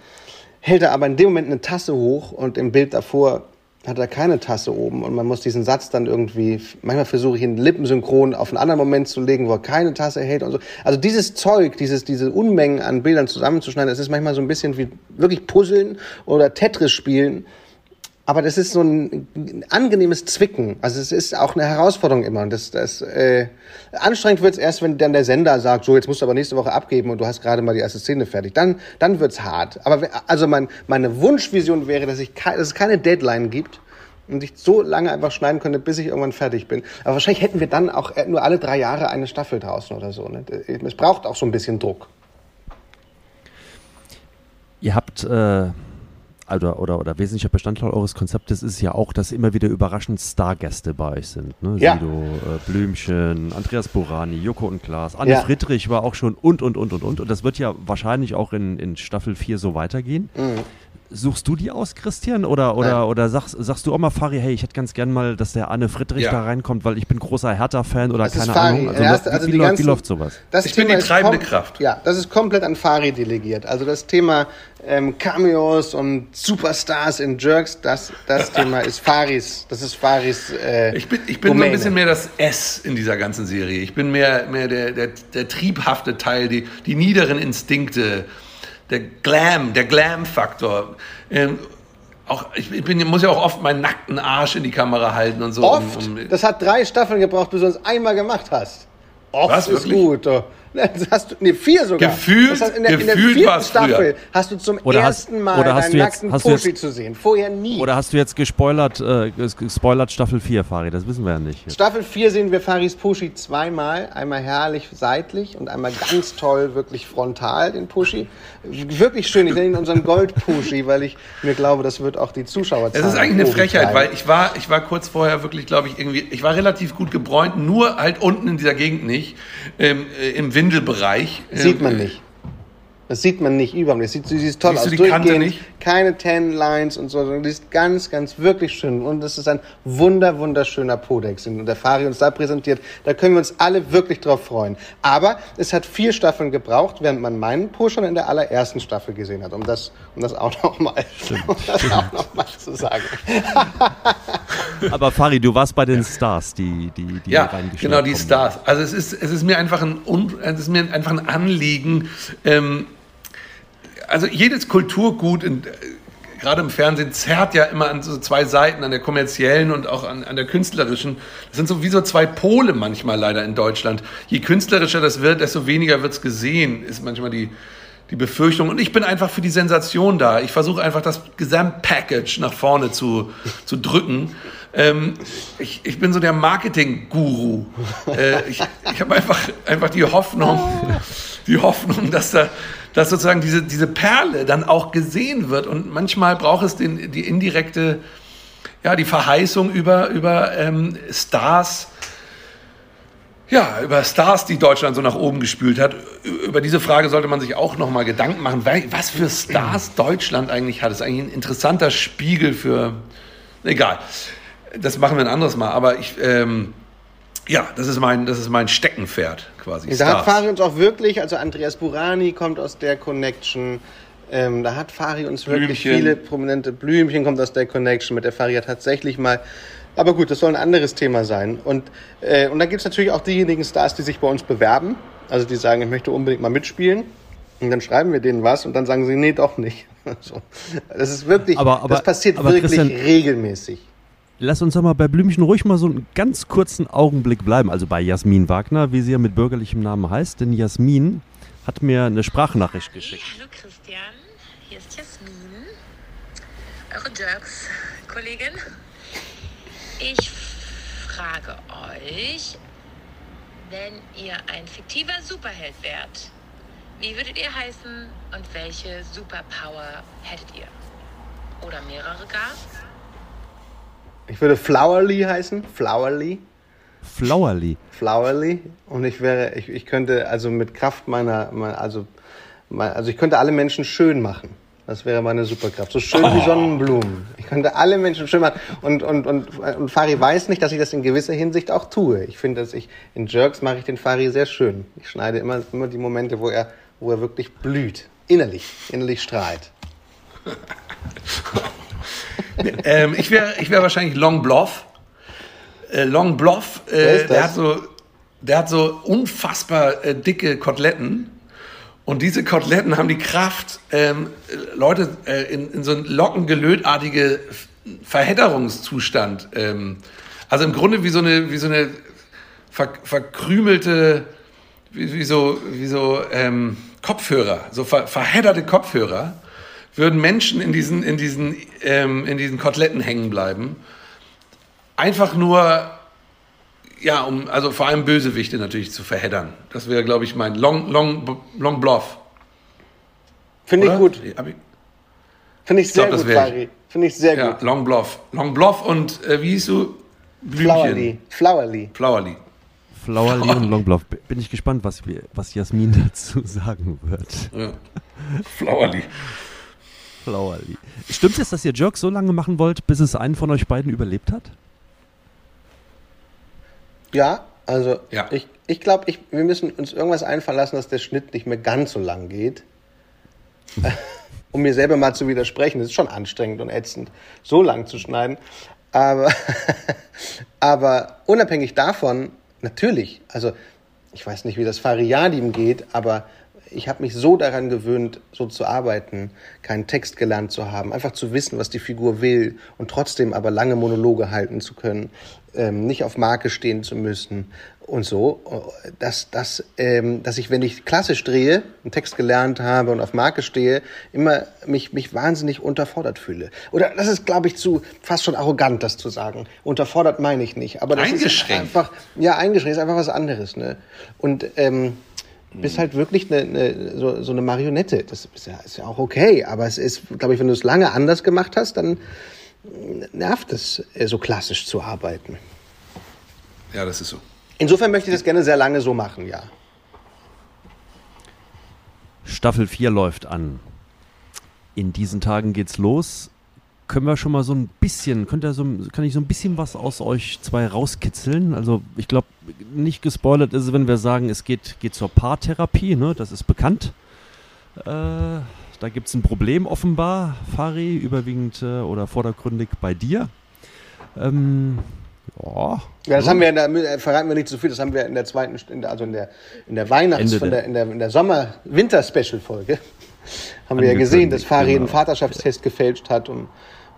hält er aber in dem Moment eine Tasse hoch und im Bild davor hat er keine Tasse oben und man muss diesen Satz dann irgendwie, manchmal versuche ich ihn lippensynchron auf einen anderen Moment zu legen, wo er keine Tasse hält und so. Also dieses Zeug, dieses, diese Unmengen an Bildern zusammenzuschneiden, das ist manchmal so ein bisschen wie wirklich Puzzeln oder Tetris spielen. Aber das ist so ein angenehmes Zwicken. Also es ist auch eine Herausforderung immer. Und das, das äh, anstrengend wird's erst, wenn dann der Sender sagt, so jetzt musst du aber nächste Woche abgeben und du hast gerade mal die erste Szene fertig. Dann, dann wird's hart. Aber also mein, meine Wunschvision wäre, dass, ich dass es keine Deadline gibt und ich so lange einfach schneiden könnte, bis ich irgendwann fertig bin. Aber wahrscheinlich hätten wir dann auch nur alle drei Jahre eine Staffel draußen oder so. Ne? Es braucht auch so ein bisschen Druck. Ihr habt, äh, oder, oder, oder wesentlicher Bestandteil eures Konzeptes ist ja auch, dass immer wieder überraschend Stargäste bei euch sind. Ne? Ja. Sido, äh, Blümchen, Andreas Borani, Joko und Klaas, Anne Ja. Friedrich war auch schon und, und, und, und, und. Und das wird ja wahrscheinlich auch in, in Staffel 4 so weitergehen. Suchst du die aus, Christian? Oder, oder. Nein. oder sagst, sagst du auch mal, Fari, hey, ich hätte ganz gern mal, dass der Anne Friedrich Ja. da reinkommt, weil ich bin großer Hertha-Fan oder Das keine. Ahnung. Also, Er ist- also wie, die läuft, wie ganzen- läuft sowas? Das Ich bin die ist treibende Kraft. Ja, das ist komplett an Fari delegiert. Also das Thema ähm, Cameos und Superstars in Jerks, das, das Thema ist Faris. Das ist Faris. Äh, Ich bin, ich bin so Domäne. ein bisschen mehr das S in dieser ganzen Serie. Ich bin mehr, mehr der, der, der triebhafte Teil, die, die niederen Instinkte, der Glam, der Glam-Faktor. Ähm, auch, ich, bin, muss ja auch oft meinen nackten Arsch in die Kamera halten und so. Oft. Um, um, das hat drei Staffeln gebraucht, bis du es einmal gemacht hast. Oft Was, ist wirklich? gut. Ne, Das hast du, nee, vier sogar. Gefühlt- das heißt, in, der, in der gefühlt vierten war's früher. Staffel hast du zum Oder ersten Mal oder hast deinen du jetzt- nackten jetzt- zu sehen. Vorher nie. Oder hast du jetzt gespoilert, äh, ges- gespoilert Staffel 4, Fari? Das wissen wir ja nicht. Staffel 4 sehen wir Faris Pushy zweimal. Einmal herrlich seitlich und einmal ganz toll, wirklich frontal, den Pushy. Wirklich schön. Ich nenne ihn unseren Gold-Pushy, weil ich mir glaube, das wird auch die Zuschauer es ist eigentlich eine Frechheit, weil ich war, ich war kurz vorher wirklich, glaube ich, irgendwie, ich war relativ gut gebräunt, nur halt unten in dieser Gegend nicht, ähm, äh, im Windelbereich. Sieht man nicht. Das sieht man nicht überall. Das sieht, sie sieht toll Siehst aus. du die Kante nicht? keine Ten Lines und so. sondern Die ist ganz, ganz wirklich schön. Und es ist ein wunder, wunderschöner Podex, den der Fari uns da präsentiert. Da können wir uns alle wirklich drauf freuen. Aber es hat vier Staffeln gebraucht, während man meinen Po schon in der allerersten Staffel gesehen hat. Um das, um das auch nochmal um das auch noch mal zu sagen. Aber Fari, du warst bei den Stars, die, die, die Ja, genau, die kommen. Stars. Also es ist, es ist mir einfach ein, es ist mir einfach ein Anliegen. Ähm, also jedes Kulturgut, in, äh, gerade im Fernsehen, zerrt ja immer an so zwei Seiten, an der kommerziellen und auch an, an der künstlerischen. Das sind so wie so zwei Pole manchmal leider in Deutschland. Je künstlerischer das wird, desto weniger wird es gesehen, ist manchmal die, die Befürchtung. Und ich bin einfach für die Sensation da. Ich versuche einfach das Gesamtpackage nach vorne zu, zu drücken. Ähm, ich, ich bin so der Marketing-Guru. Äh, ich ich habe einfach, einfach die Hoffnung, die Hoffnung, dass da dass sozusagen diese, diese Perle dann auch gesehen wird. Und manchmal braucht es den, die indirekte, ja, die Verheißung über, über ähm, Stars, ja, über Stars, die Deutschland so nach oben gespült hat. Über diese Frage sollte man sich auch nochmal Gedanken machen, was für Stars Deutschland eigentlich hat. Das ist eigentlich ein interessanter Spiegel für, egal, das machen wir ein anderes Mal. Aber ich, ähm, ja, das ist mein, das ist mein Steckenpferd quasi. Da hat Fari uns auch wirklich, also Andreas Burani kommt aus der Connection. Ähm, da hat Fari uns wirklich Blümchen. viele prominente Blümchen kommt aus der Connection mit der Fari hat tatsächlich mal. Aber gut, das soll ein anderes Thema sein. Und, äh, und dann gibt es natürlich auch diejenigen Stars, die sich bei uns bewerben. Also die sagen, ich möchte unbedingt mal mitspielen. Und dann schreiben wir denen was und dann sagen sie, nee, doch nicht. so. Das ist wirklich, Aber- aber- das passiert aber wirklich Christian- regelmäßig. Lass uns doch mal bei Blümchen ruhig mal so einen ganz kurzen Augenblick bleiben. Also bei Jasmin Wagner, wie sie ja mit bürgerlichem Namen heißt. Denn Jasmin hat mir eine Sprachnachricht geschickt. Hallo Christian, hier ist Jasmin, eure Jerks-Kollegin. Ich frage euch, wenn ihr ein fiktiver Superheld wärt, wie würdet ihr heißen und welche Superpower hättet ihr? Oder mehrere gar? Ich würde Flowerly heißen. Flowerly. Flowerly. Flowerly. Und ich wäre, ich, ich könnte also mit Kraft meiner, meiner also, mein, also ich könnte alle Menschen schön machen. Das wäre meine Superkraft. So schön wie Sonnenblumen. Ich könnte alle Menschen schön machen. Und, und, und, und Fari weiß nicht, dass ich das in gewisser Hinsicht auch tue. Ich finde, dass ich in Jerks mache ich den Fari sehr schön. Ich schneide immer, immer die Momente, wo er, wo er wirklich blüht. Innerlich, innerlich strahlt. ähm, ich wäre ich wär wahrscheinlich Long Bluff. Äh, Long Bluff, äh, der, hat so, der hat so unfassbar äh, dicke Koteletten. Und diese Koteletten haben die Kraft, ähm, äh, Leute äh, in, in so einen lockengelötartige Verhedderungszustand. Ähm, also im Grunde wie so eine, wie so eine ver, verkrümelte, wie, wie so, wie so ähm, Kopfhörer, so ver, verhedderte Kopfhörer, würden Menschen in diesen, in diesen, ähm, in diesen Koteletten hängen bleiben. Einfach nur, ja, um, also vor allem Bösewichte natürlich zu verheddern. Das wäre, glaube ich, mein Long, Long, Long Bluff. Finde ich gut. Ich, Finde ich sehr glaub, gut, ich. Fari. Finde ich sehr ja, gut. Long Bluff. Long Bluff und, äh, wie hieß du? Blümchen. Flowerly. Flowerly. Flowerly. Flowerly und Longbluff. Bin ich gespannt, was, wir, was Jasmin dazu sagen wird. Ja. Flowerly. Flowerly. Stimmt es, dass ihr Jerks so lange machen wollt, bis es einen von euch beiden überlebt hat? Ja, also Ja. ich, ich glaube, ich, wir müssen uns irgendwas einfallen lassen, dass der Schnitt nicht mehr ganz so lang geht. um mir selber mal zu widersprechen. Das ist schon anstrengend und ätzend, so lang zu schneiden. Aber, aber unabhängig davon, natürlich, also ich weiß nicht, wie das Fariadim geht, aber ich habe mich so daran gewöhnt, so zu arbeiten, keinen Text gelernt zu haben, einfach zu wissen, was die Figur will und trotzdem aber lange Monologe halten zu können, ähm, nicht auf Marke stehen zu müssen und so, dass, dass, ähm, dass ich, wenn ich klassisch drehe, einen Text gelernt habe und auf Marke stehe, immer mich, mich wahnsinnig unterfordert fühle. Oder das ist, glaube ich, zu fast schon arrogant, das zu sagen. Unterfordert meine ich nicht, aber das Eingeschränkt. ist einfach, ja, eingeschränkt ist einfach was anderes. Ne? Und ähm, bist halt wirklich eine, eine, so, so eine Marionette. Das ist ja, ist ja auch okay, aber es ist, glaube ich, wenn du es lange anders gemacht hast, dann nervt es, äh, so klassisch zu arbeiten. Ja, das ist so. Insofern möchte ich das gerne sehr lange so machen, ja. Staffel 4 läuft an. In diesen Tagen geht's los. Können wir schon mal so ein bisschen, könnt ihr so, kann ich so ein bisschen was aus euch zwei rauskitzeln? Also ich glaube, nicht gespoilert ist es, wenn wir sagen, es geht, geht zur Paartherapie, ne? das ist bekannt. Äh, da gibt es ein Problem offenbar, Fari, überwiegend äh, oder vordergründig bei dir. Ähm, ja, Ja, das haben wir, in der, äh, verraten wir nicht zu viel, das haben wir in der zweiten, also in der, in der Weihnachts-, von der- in der, in der Sommer-Winter-Special-Folge, haben wir ja gesehen, dass Fari genau. einen Vaterschaftstest gefälscht hat, um,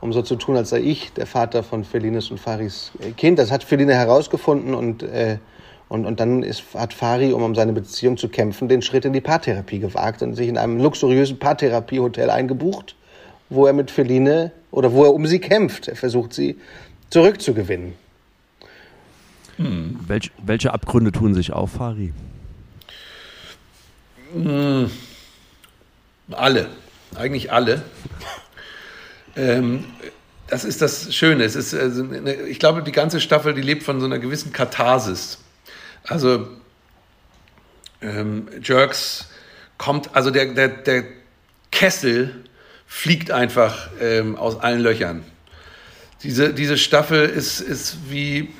um so zu tun, als sei ich der Vater von Felines und Faris äh, Kind. Das hat Feline herausgefunden und, äh, und, und dann ist, hat Fari, um um seine Beziehung zu kämpfen, den Schritt in die Paartherapie gewagt und sich in einem luxuriösen Paartherapiehotel eingebucht, wo er mit Feline oder wo er um sie kämpft. Er versucht sie zurückzugewinnen. Welch, welche Abgründe tun sich auf, Fari? Alle, eigentlich alle. Ähm, das ist das Schöne. Es ist, also eine, ich glaube, die ganze Staffel, die lebt von so einer gewissen Katharsis. Also ähm, Jerks kommt, also der, der, der Kessel fliegt einfach ähm, aus allen Löchern. Diese, diese Staffel ist, ist wie,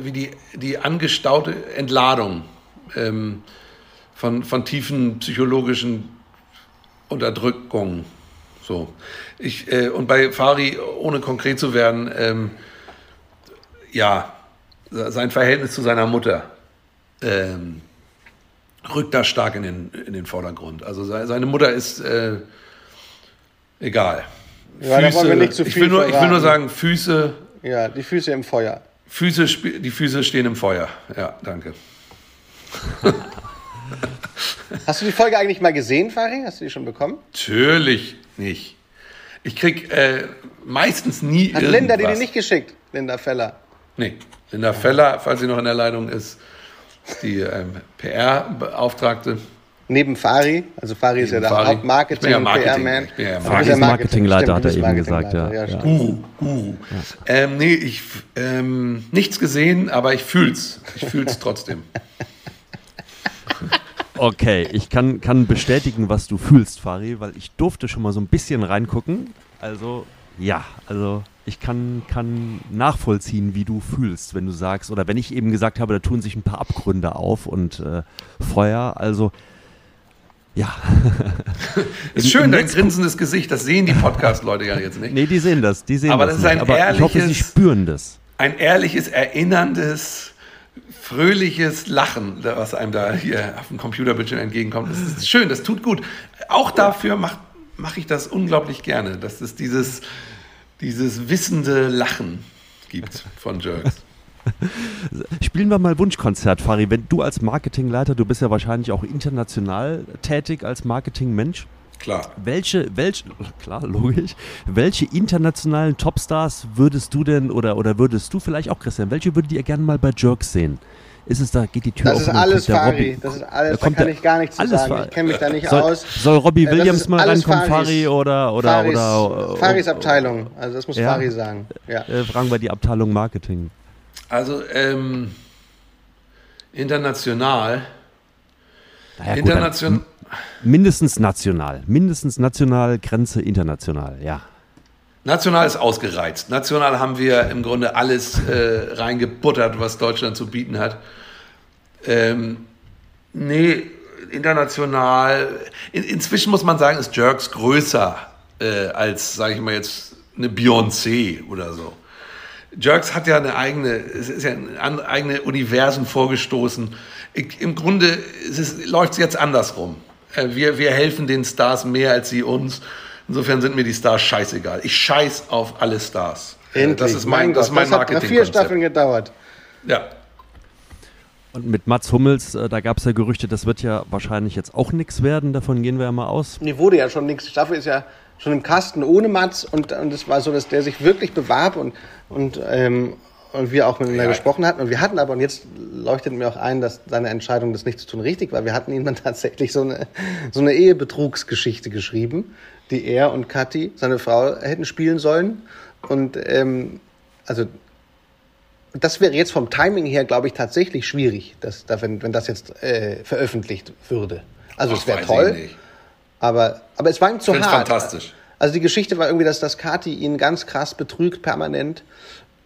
wie die, die angestaute Entladung ähm, von, von tiefen psychologischen Unterdrückungen. So. Ich, äh, und bei Fari, ohne konkret zu werden, ähm, ja, sein Verhältnis zu seiner Mutter ähm, rückt da stark in den, in den Vordergrund. Also se- seine Mutter ist äh, egal. Ja, zu ich, will nur, ich will nur sagen, Füße, Ja, die Füße im Feuer. Füße, die Füße stehen im Feuer. Ja, danke. Hast du die Folge eigentlich mal gesehen, Fari? Hast du die schon bekommen? Natürlich nicht. Ich krieg äh, meistens nie Hat irgendwas. Linda dir die nicht geschickt? Linda Feller. Nee, Linda Feller, falls sie noch in der Leitung ist, die ähm, PR-Beauftragte. Neben Fari. Also Fari ist ja Neben der Fari. Hauptmarketing- ja. PR-Man. Ja Fari ist Marketingleiter, stimmt, hat er eben gesagt, ja. Ja. Guru, Guru. Ähm, nee, ich ähm, nichts gesehen, aber ich fühl's. Ich fühl's trotzdem. Okay, ich kann, kann bestätigen, was du fühlst, Fari, weil ich durfte schon mal so ein bisschen reingucken. Also, ja, also ich kann, kann nachvollziehen, wie du fühlst, wenn du sagst, oder wenn ich eben gesagt habe, da tun sich ein paar Abgründe auf und äh, Feuer, also ja. Ist schön, dein grinsendes Gesicht. Das sehen die Podcast-Leute ja jetzt nicht. Nee, die sehen das, die sehen Aber das, das ist nicht. ein Aber ich hoffe, sie ehrliches- spüren das. Ein ehrliches, erinnerndes, fröhliches Lachen, was einem da hier auf dem Computerbildschirm entgegenkommt. Das ist schön, das tut gut. Auch dafür mache mach ich das unglaublich gerne, dass es dieses, dieses wissende Lachen gibt von Jerks. Spielen wir mal Wunschkonzert, Fari. Wenn du als Marketingleiter, du bist ja wahrscheinlich auch international tätig als Marketingmensch. Klar. Welche, welche, klar, logisch, welche internationalen Topstars würdest du denn oder, oder würdest du vielleicht auch, Christian, welche würdet ihr gerne mal bei Jerks sehen? Ist es da, geht die Tür Das ist alles kommt der Fari. Robby- Das ist alles, da kommt kann der- ich gar nichts zu sagen. Fa- Ich kenne mich da nicht soll, aus. Soll Robbie Äh, Williams mal reinkommen, Faris- Fari, oder, oder, Faris, oder, Faris Abteilung. Also das muss Ja. Fari sagen. Ja. Äh, fragen wir die Abteilung Marketing. Also ähm, international, Naja, international, mindestens national. Mindestens national, Grenze international, ja. national ist ausgereizt. National haben wir im Grunde alles äh, reingebuttert, was Deutschland zu bieten hat. Ähm, nee, international. In, inzwischen muss man sagen, ist Jerks größer äh, als, sage ich mal jetzt, eine Beyoncé oder so. Jerks hat ja eine eigene, es ist ja ein eigene Universen vorgestoßen. Ich, Im Grunde läuft es jetzt andersrum. Äh, Wir, wir helfen den Stars mehr als sie uns. Insofern sind mir die Stars scheißegal. Ich scheiß auf alle Stars. Äh, Endlich. Das ist mein, das ist mein das hat vier. Staffeln gedauert. Ja. Und mit Mats Hummels, äh, da gab es ja Gerüchte, das wird ja wahrscheinlich jetzt auch nichts werden, davon gehen wir ja mal aus. Nee, wurde ja schon nichts. Die Staffel ist ja schon im Kasten ohne Mats und, und es war so, dass der sich wirklich bewarb und, und, ähm, und wir auch miteinander Ja. gesprochen hatten. Und wir hatten aber, und jetzt leuchtet mir auch ein, dass seine Entscheidung, das nicht zu tun, richtig war. Wir hatten ihm dann tatsächlich so eine, so eine Ehebetrugsgeschichte geschrieben, die er und Kathi, seine Frau, hätten spielen sollen. Und ähm, also das wäre jetzt vom Timing her, glaube ich, tatsächlich schwierig, dass, da- wenn, wenn das jetzt äh, veröffentlicht würde. Also Ach, es wäre toll. Aber, aber es war ihm zu Find's hart. fantastisch. Also die Geschichte war irgendwie, dass das Kati ihn ganz krass betrügt permanent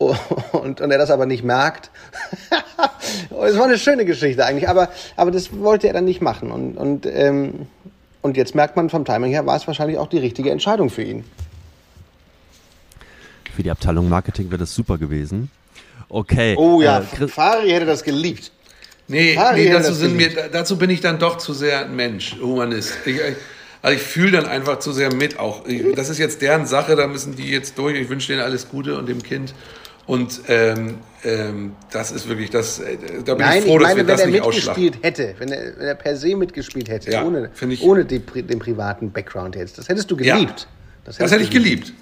und, und er das aber nicht merkt. es war eine schöne Geschichte eigentlich, aber, aber das wollte er dann nicht machen. Und, und, ähm, und jetzt merkt man vom Timing her, war es wahrscheinlich auch die richtige Entscheidung für ihn. Für die Abteilung Marketing wäre das super gewesen. Okay. Oh ja, äh, Fari hätte das geliebt. Nee, Harry nee hätte dazu, sind mir, dazu bin ich dann doch zu sehr ein Mensch, Humanist. Ich, ich- also ich fühle dann einfach zu sehr mit auch. Ich, das ist jetzt deren Sache, da müssen die jetzt durch. Ich wünsche denen alles Gute und dem Kind. Und ähm, ähm, das ist wirklich das. äh, Da bin Nein, ich froh, ich dass wir meine, wenn das er nicht mitgespielt hätte, wenn er, wenn er per se mitgespielt hätte, Ja, ohne, ich- ohne den, pri- den privaten Background jetzt, das hättest du Ja. geliebt. Das hätte ich geliebt.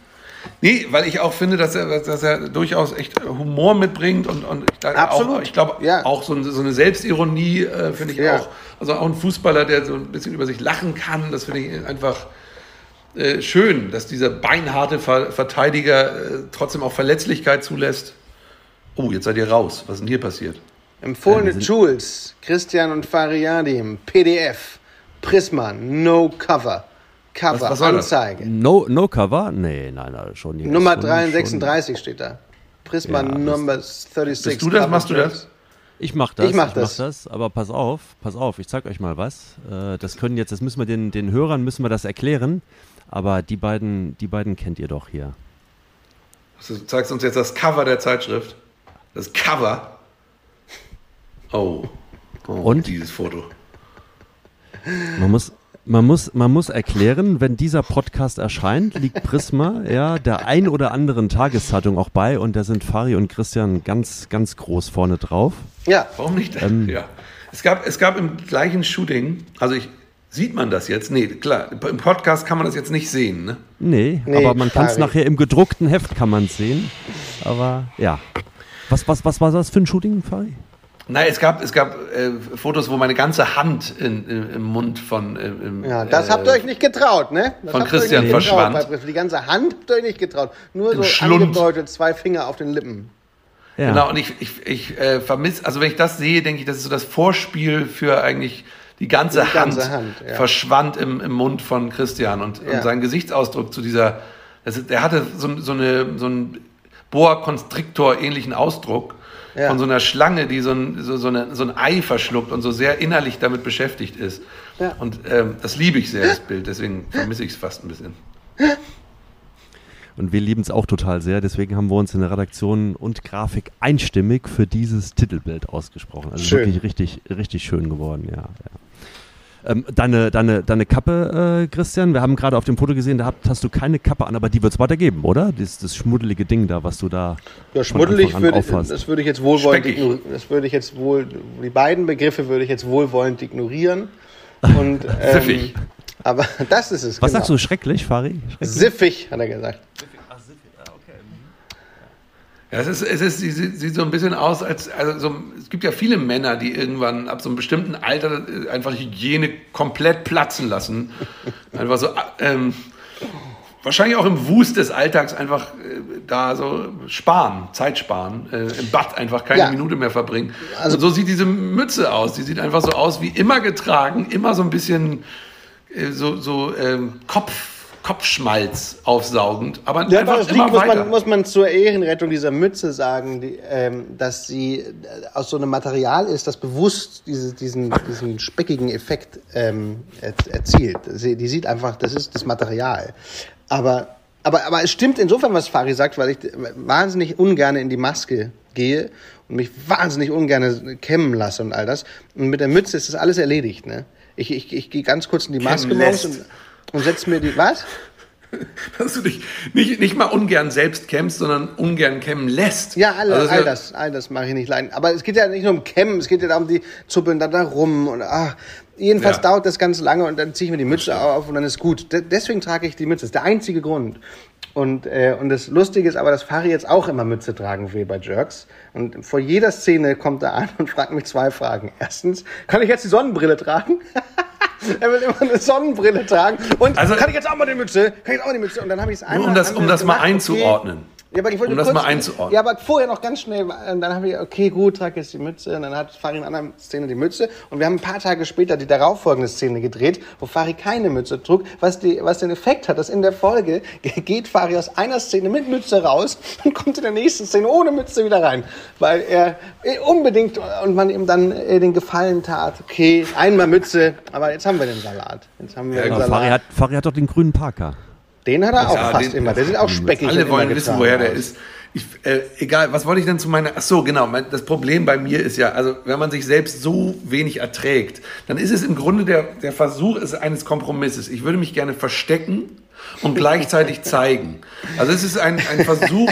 Nee, weil ich auch finde, dass er, dass er durchaus echt Humor mitbringt und, und ich, Absolut, auch, ich glaube ja. auch so, so eine Selbstironie äh, finde ich Ja. auch. Also auch ein Fußballer, der so ein bisschen über sich lachen kann, das finde ich einfach äh, schön, dass dieser beinharte Ver Verteidiger äh, trotzdem auch Verletzlichkeit zulässt. Oh, jetzt seid ihr raus. Was ist denn hier passiert? Empfohlene Jules, Christian und Fariadim, PDF, Prisma, No Cover, Cover, Was- was? Anzeige. No, no Cover? Nee, nein, nein schon. hier Nummer schon- 336 steht da. Prisma Ja, Number 36. Bist du das? Cover Machst du das? Ich mach das. Ich mach das. das. Aber pass auf, pass auf, ich zeig euch mal was. Äh, das können jetzt, das müssen wir den, den Hörern müssen wir das erklären. Aber die beiden, die beiden kennt ihr doch hier. Du zeigst uns jetzt das Cover der Zeitschrift. Das Cover. Oh. oh Und? Dieses Foto. Man muss, man muss, man muss erklären, wenn dieser Podcast erscheint, liegt Prisma ja der ein oder anderen Tageszeitung auch bei und da sind Fari und Christian ganz, ganz groß vorne drauf. Ja, Warum nicht? Ähm. ja. Es gab, es gab im gleichen Shooting, also ich, sieht man das jetzt? Nee, klar, im Podcast kann man das jetzt nicht sehen, ne? Nee, Nee, aber man kann es nachher im gedruckten Heft kann man sehen. Aber ja. Was, was, was war das für ein Shooting, Fari? Nein, es gab, es gab äh, Fotos, wo meine ganze Hand in, in, im Mund von. äh, im, ja, das äh, habt ihr euch nicht getraut, ne? Das von habt ihr euch Christian nicht getraut, verschwand. Prisma. Die ganze Hand habt ihr euch nicht getraut. Nur Im so Schlund. angedeutet, zwei Finger auf den Lippen. Ja. Genau, und ich, ich, ich äh, vermisse, also wenn ich das sehe, denke ich, das ist so das Vorspiel für eigentlich die ganze, Die ganze Hand, Hand, ja. verschwand im, im Mund von Christian und, Ja. und sein Gesichtsausdruck zu dieser, das der hatte so, so, eine, so einen Boa Constrictor ähnlichen Ausdruck Ja. von so einer Schlange, die so ein, so, so, eine, so ein Ei verschluckt und so sehr innerlich damit beschäftigt ist. Und ähm, das liebe ich sehr, das Bild, deswegen vermisse ich es fast ein bisschen. Und wir lieben es auch total sehr. Deswegen haben wir uns in der Redaktion und Grafik einstimmig für dieses Titelbild ausgesprochen. Also Schön. wirklich richtig, richtig schön geworden, ja. ja. Ähm, deine, deine, deine Kappe, äh, Christian, wir haben gerade auf dem Foto gesehen, da hast, hast du keine Kappe an, aber die wird es weitergeben, oder? Das, das schmuddelige Ding da, was du da Ja, schmuddelig würde, das würde ich jetzt wohlwollend ignorieren. Das würde ich jetzt wohl, die beiden Begriffe würde ich jetzt wohlwollend ignorieren. Und, ähm, Siffig. Aber das ist es. Was genau. sagst du, schrecklich, Fari? Schrecklich? Siffig, hat er gesagt. Ja, es ist, es ist, sie sieht, sieht so ein bisschen aus, als, also so, es gibt ja viele Männer, die irgendwann ab so einem bestimmten Alter äh, einfach Hygiene komplett platzen lassen. Einfach so, ähm, wahrscheinlich auch im Wust des Alltags einfach äh, da so sparen, Zeit sparen, äh, im Bad einfach keine Ja. Minute mehr verbringen. Also- Und so sieht diese Mütze aus. Die sieht einfach so aus wie immer getragen, immer so ein bisschen äh, so, so ähm, Kopf, Kopfschmalz aufsaugend, aber Ja, einfach immer muss weiter. man, muss man zur Ehrenrettung dieser Mütze sagen, die, ähm, dass sie äh, aus so einem Material ist, das bewusst diese, diesen, diesen speckigen Effekt ähm, er, erzielt. Sie, die sieht einfach, das ist das Material. Aber, aber, aber es stimmt insofern, was Fari sagt, weil ich wahnsinnig ungern in die Maske gehe und mich wahnsinnig ungern kämmen lasse und all das. Und mit der Mütze ist das alles erledigt. Ne? Ich, ich, ich gehe ganz kurz in die Maske morgens und, und setze mir die. Was? dass du dich nicht, nicht mal ungern selbst kämmst, sondern ungern kämmen lässt. Ja, alle, Also all ja- das, all das mache ich nicht leiden. Aber es geht ja nicht nur um Kämmen, es geht ja darum, die zuppeln da, da rum und ach. Jedenfalls Ja. dauert das ganz lange und dann ziehe ich mir die Mütze auf und dann ist gut. De deswegen trage ich die Mütze. Das ist der einzige Grund. Und, äh, und das Lustige ist aber, dass Fari jetzt auch immer Mütze tragen will bei Jerks. Und vor jeder Szene kommt er an und fragt mich zwei Fragen. Erstens, kann ich jetzt die Sonnenbrille tragen? er will immer eine Sonnenbrille tragen. Und Also- kann ich jetzt auch mal die Mütze? Kann ich jetzt auch mal die Mütze? Und dann habe ich es einmal um das, um das mal gemacht, okay. Ja, aber ich wollte Um das kurz, mal einzuordnen. Ja, aber vorher noch ganz schnell. Und dann habe ich, okay, gut, trage jetzt die Mütze. Und dann hat Fari in einer anderen Szene die Mütze. Und wir haben ein paar Tage später die darauffolgende Szene gedreht, wo Fari keine Mütze trug, was, die, was den Effekt hat, dass in der Folge geht Fari aus einer Szene mit Mütze raus und kommt in der nächsten Szene ohne Mütze wieder rein. Weil er äh, unbedingt und man ihm dann äh, den Gefallen tat, okay, einmal Mütze, aber jetzt haben wir den Salat. Jetzt haben wir Ja, den Aber Salat. Fari hat, Fari hat doch den grünen Parker. Den hat er auch Ja, fast den- immer. Der sieht auch speckig Alle wollen wissen, woher der aus. ist. Ich, äh, egal, was wollte ich denn zu meiner. Ach so, genau. Mein, das Problem bei mir ist ja, also wenn man sich selbst so wenig erträgt, dann ist es im Grunde der, der Versuch eines Kompromisses. Ich würde mich gerne verstecken und gleichzeitig zeigen. Also es ist ein, ein Versuch,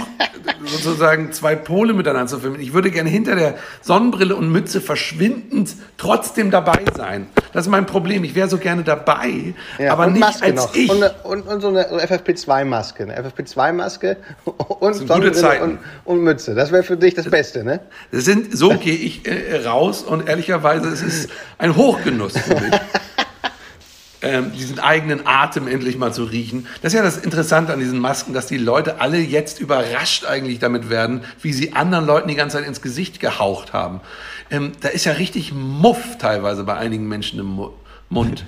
sozusagen zwei Pole miteinander zu verbinden. Ich würde gerne hinter der Sonnenbrille und Mütze verschwindend trotzdem dabei sein. Das ist mein Problem. Ich wäre so gerne dabei, Ja, aber nicht Maske als noch. ich. Und, und, und so eine FFP2-Maske. Eine FFP2-Maske und, Sonnenbrille und, und Mütze. Das wäre für dich das Beste, ne? Das sind, so gehe ich äh, raus und ehrlicherweise es ist ein Hochgenuss für mich. ähm, diesen eigenen Atem endlich mal zu riechen. Das ist ja das Interessante an diesen Masken, dass die Leute alle jetzt überrascht eigentlich damit werden, wie sie anderen Leuten die ganze Zeit ins Gesicht gehaucht haben. Ähm, da ist ja richtig Muff teilweise bei einigen Menschen im Mu Mund.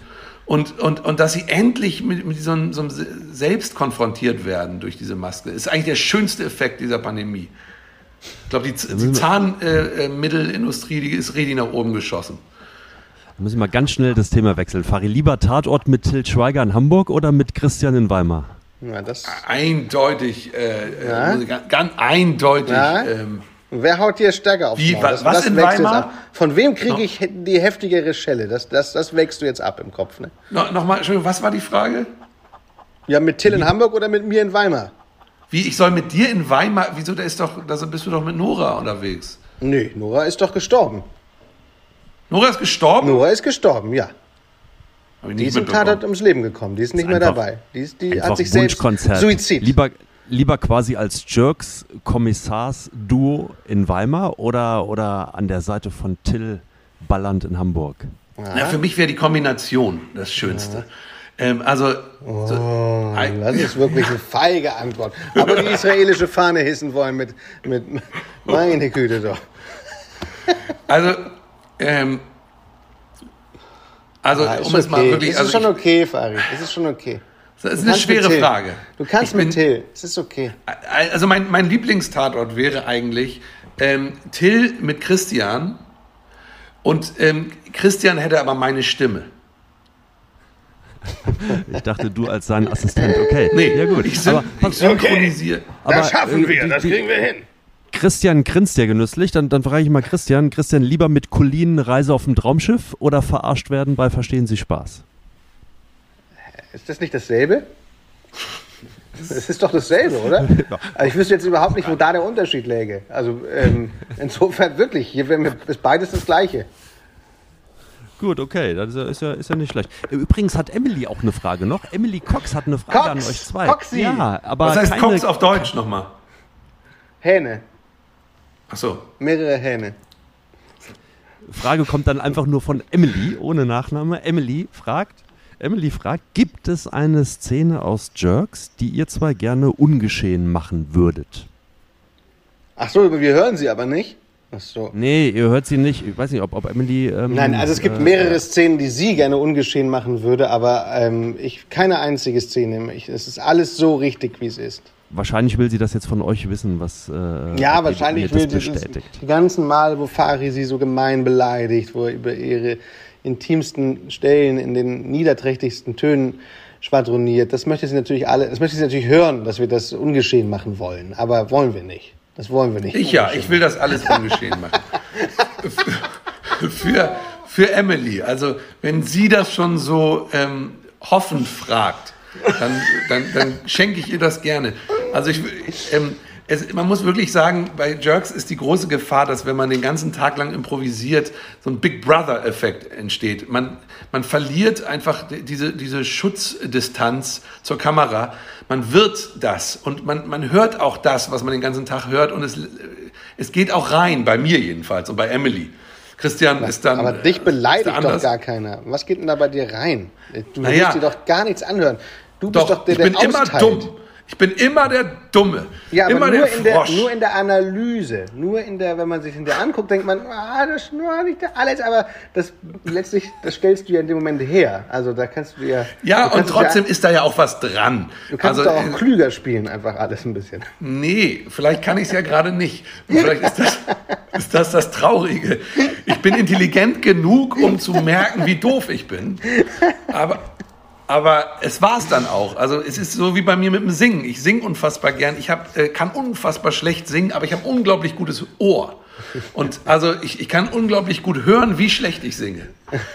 Und, und, und dass sie endlich mit, mit so, einem, so einem Se- Selbst konfrontiert werden durch diese Maske, ist eigentlich der schönste Effekt dieser Pandemie. Ich glaube, die, die Zahnmittelindustrie, die ist richtig nach oben geschossen. Da müssen wir ganz schnell das Thema wechseln. Fahre ich lieber Tatort mit Til Schweiger in Hamburg oder mit Christian in Weimar? Ja, das, Eindeutig, äh, Ja? äh, muss ich ganz, ganz eindeutig. Ja? Ähm, wer haut dir stärker aufs Wie, Das, was das in Weimar? ab. Von wem kriege ich he- die heftigere Schelle? Das, das, das wächst du jetzt ab im Kopf, ne? no, Nochmal, Entschuldigung, was war die Frage? Ja, mit Till in Hamburg oder mit mir in Weimar? Wie, ich soll mit dir in Weimar, wieso, da ist doch, da bist du doch mit Nora unterwegs. Nee, Nora ist doch gestorben. Nora ist gestorben? Nora ist gestorben, ja. Die ist im. Tatort ums Leben gekommen. Die ist nicht mehr Einfach- dabei. Die, ist, die hat sich selbst. Suizid. Lieber, lieber quasi als Jerks Kommissars-Duo in Weimar oder, oder an der Seite von Till ballernd in Hamburg? Ja, für mich wäre die Kombination das Schönste. Ähm, also, so, Oh, ein- das ist wirklich eine feige Antwort. Aber die israelische Fahne hissen wollen mit, mit meine Güte doch. also, ähm, also Ja, ist um es mal okay. wirklich, es also ist schon ich, okay, Farid. Es ist schon okay. das ist Du eine schwere Till. Frage. Du kannst Ich bin- mit Till. Es ist okay. Also mein, mein Lieblingstatort wäre eigentlich ähm, Till mit Christian und ähm, Christian hätte aber meine Stimme. Ich dachte, du als sein Assistent. Okay. Nee, ja gut. ich, syn aber, ich synchronisiere. aber, das schaffen äh, wir, die- das kriegen wir hin. Christian grinst ja genüsslich. Dann, dann frage ich mal Christian. Christian, lieber mit Colin Reise auf dem Traumschiff oder verarscht werden bei Verstehen Sie Spaß? Ist das nicht dasselbe? Es ist doch dasselbe, oder? Also ich wüsste jetzt überhaupt nicht, wo da der Unterschied läge. Also ähm, insofern wirklich, hier wäre mir- ist beides das Gleiche. Gut, okay, das ist ja, ist ja, ist ja nicht schlecht. Übrigens hat Emily auch eine Frage noch. Emily Cox hat eine Frage Cox, an euch zwei. Coxy. Ja, aber Was heißt keine, Cox auf Deutsch nochmal? Hähne, Ach so. mehrere Hähne. Frage kommt dann einfach nur von Emily, ohne Nachname. Emily fragt, Emily fragt, gibt es eine Szene aus Jerks, die ihr zwei gerne ungeschehen machen würdet? Ach so, wir hören sie aber nicht. Ach so. Nee, ihr hört sie nicht. Ich weiß nicht, ob, ob Emily. Ähm, Nein, also es gibt äh, mehrere Szenen, die sie gerne ungeschehen machen würde, aber ähm, ich keine einzige Szene. Ich, es ist alles so richtig, wie es ist. Wahrscheinlich will sie das jetzt von euch wissen, was. Äh, Ja, wahrscheinlich ihr will das sie das, bestätigt. die ganzen Male, wo Fari sie so gemein beleidigt, wo er über ihre intimsten Stellen in den niederträchtigsten Tönen schwadroniert. Das möchte sie natürlich alle, das möchte sie natürlich hören, dass wir das ungeschehen machen wollen. Aber wollen wir nicht. Das wollen wir nicht. Ich ja, ich will das alles ungeschehen machen. für, für Emily, also wenn sie das schon so ähm, hoffend fragt, dann, dann, dann schenke ich ihr das gerne. Also ich, ich, ähm, es, man muss wirklich sagen, bei Jerks ist die große Gefahr, dass wenn man den ganzen Tag lang improvisiert, so ein Big Brother-Effekt entsteht. Man, man verliert einfach diese, diese Schutzdistanz zur Kamera. Man wird das und man, man hört auch das, was man den ganzen Tag hört und es, es geht auch rein, bei mir jedenfalls und bei Emily. Christian ist dann. Aber dich äh, beleidigt doch gar keiner. Was geht denn da bei dir rein? Du Naja. musst dir doch gar nichts anhören. Du bist Doch, doch der, ich bin der immer austeilt. dumm. Ich bin immer der Dumme. Ja, aber immer nur, der in der, Frosch. nur in der Analyse, nur in der, wenn man sich in der anguckt, denkt man, ah, das ist nur nicht der alles, aber das letztlich, das stellst du ja in dem Moment her. Also da kannst du ja. ja, und trotzdem ja, ist da ja auch was dran. Du kannst also, doch auch äh, klüger spielen, einfach alles ein bisschen. Nee, vielleicht kann ich es ja gerade nicht. Vielleicht ist das, ist das das Traurige. Ich bin intelligent genug, um zu merken, wie doof ich bin. Aber, aber es war es dann auch. Also es ist so wie bei mir mit dem Singen. Ich singe unfassbar gern. Ich hab, äh, kann unfassbar schlecht singen, aber ich habe unglaublich gutes Ohr. Und also ich, ich kann unglaublich gut hören, wie schlecht ich singe.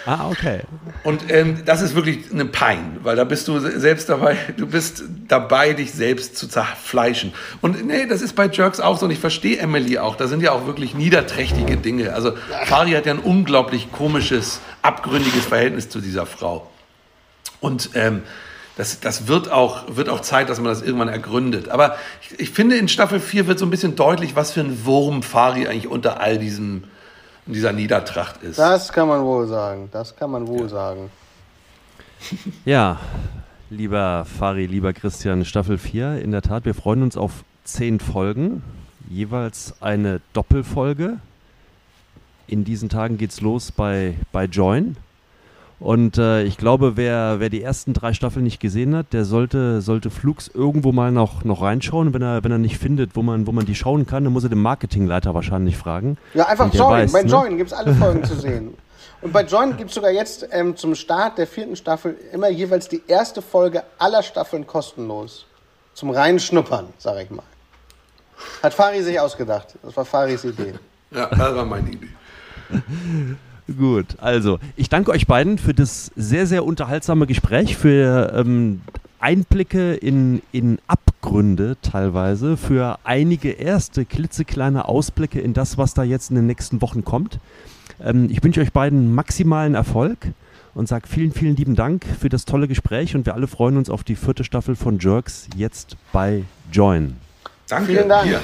Ah, okay. Und ähm, das ist wirklich eine Pein, weil da bist du selbst dabei, du bist dabei, dich selbst zu zerfleischen. Und nee, das ist bei Jerks auch so und ich verstehe Emily auch. Da sind ja auch wirklich niederträchtige Dinge. Also Fari hat ja ein unglaublich komisches, abgründiges Verhältnis zu dieser Frau. Und ähm, das, das wird, auch, wird auch Zeit, dass man das irgendwann ergründet. Aber ich, ich finde, in Staffel 4 wird so ein bisschen deutlich, was für ein Wurm Fari eigentlich unter all diesem, dieser Niedertracht ist. Das kann man wohl sagen. Das kann man wohl ja. sagen. Ja, lieber Fari, lieber Christian, Staffel 4, in der Tat, wir freuen uns auf zehn Folgen, jeweils eine Doppelfolge. In diesen Tagen geht's los bei, bei Join. Und äh, ich glaube, wer, wer die ersten drei Staffeln nicht gesehen hat, der sollte, sollte Flux irgendwo mal noch, noch reinschauen. Wenn er, wenn er nicht findet, wo man, wo man die schauen kann, dann muss er den Marketingleiter wahrscheinlich fragen. Ja, einfach Join. bei ne? Join gibt es alle Folgen zu sehen. Und bei Join gibt es sogar jetzt ähm, zum Start der vierten Staffel immer jeweils die erste Folge aller Staffeln kostenlos. Zum reinschnuppern, sag ich mal. Hat Fari sich ausgedacht. Das war Faris Idee. Ja, das war meine Idee. Gut, also ich danke euch beiden für das sehr, sehr unterhaltsame Gespräch, für ähm, Einblicke in, in Abgründe teilweise, für einige erste klitzekleine Ausblicke in das, was da jetzt in den nächsten Wochen kommt. Ähm, ich wünsche euch beiden maximalen Erfolg und sage vielen, vielen lieben Dank für das tolle Gespräch und wir alle freuen uns auf die vierte Staffel von Jerks jetzt bei Join. Danke. Vielen Dank. Hier.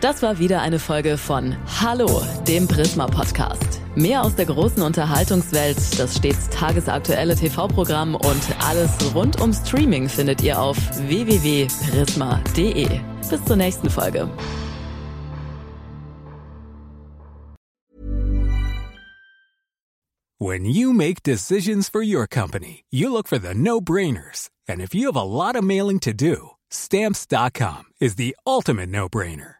Das war wieder eine Folge von Hallo, dem Prisma Podcast. Mehr aus der großen Unterhaltungswelt, das stets tagesaktuelle TV-Programm und alles rund um Streaming findet ihr auf www.prisma.de. Bis zur nächsten Folge. When you make decisions for your company, you look for the no-brainers. And if you have a lot of mailing to do, stamps.com is the ultimate no-brainer.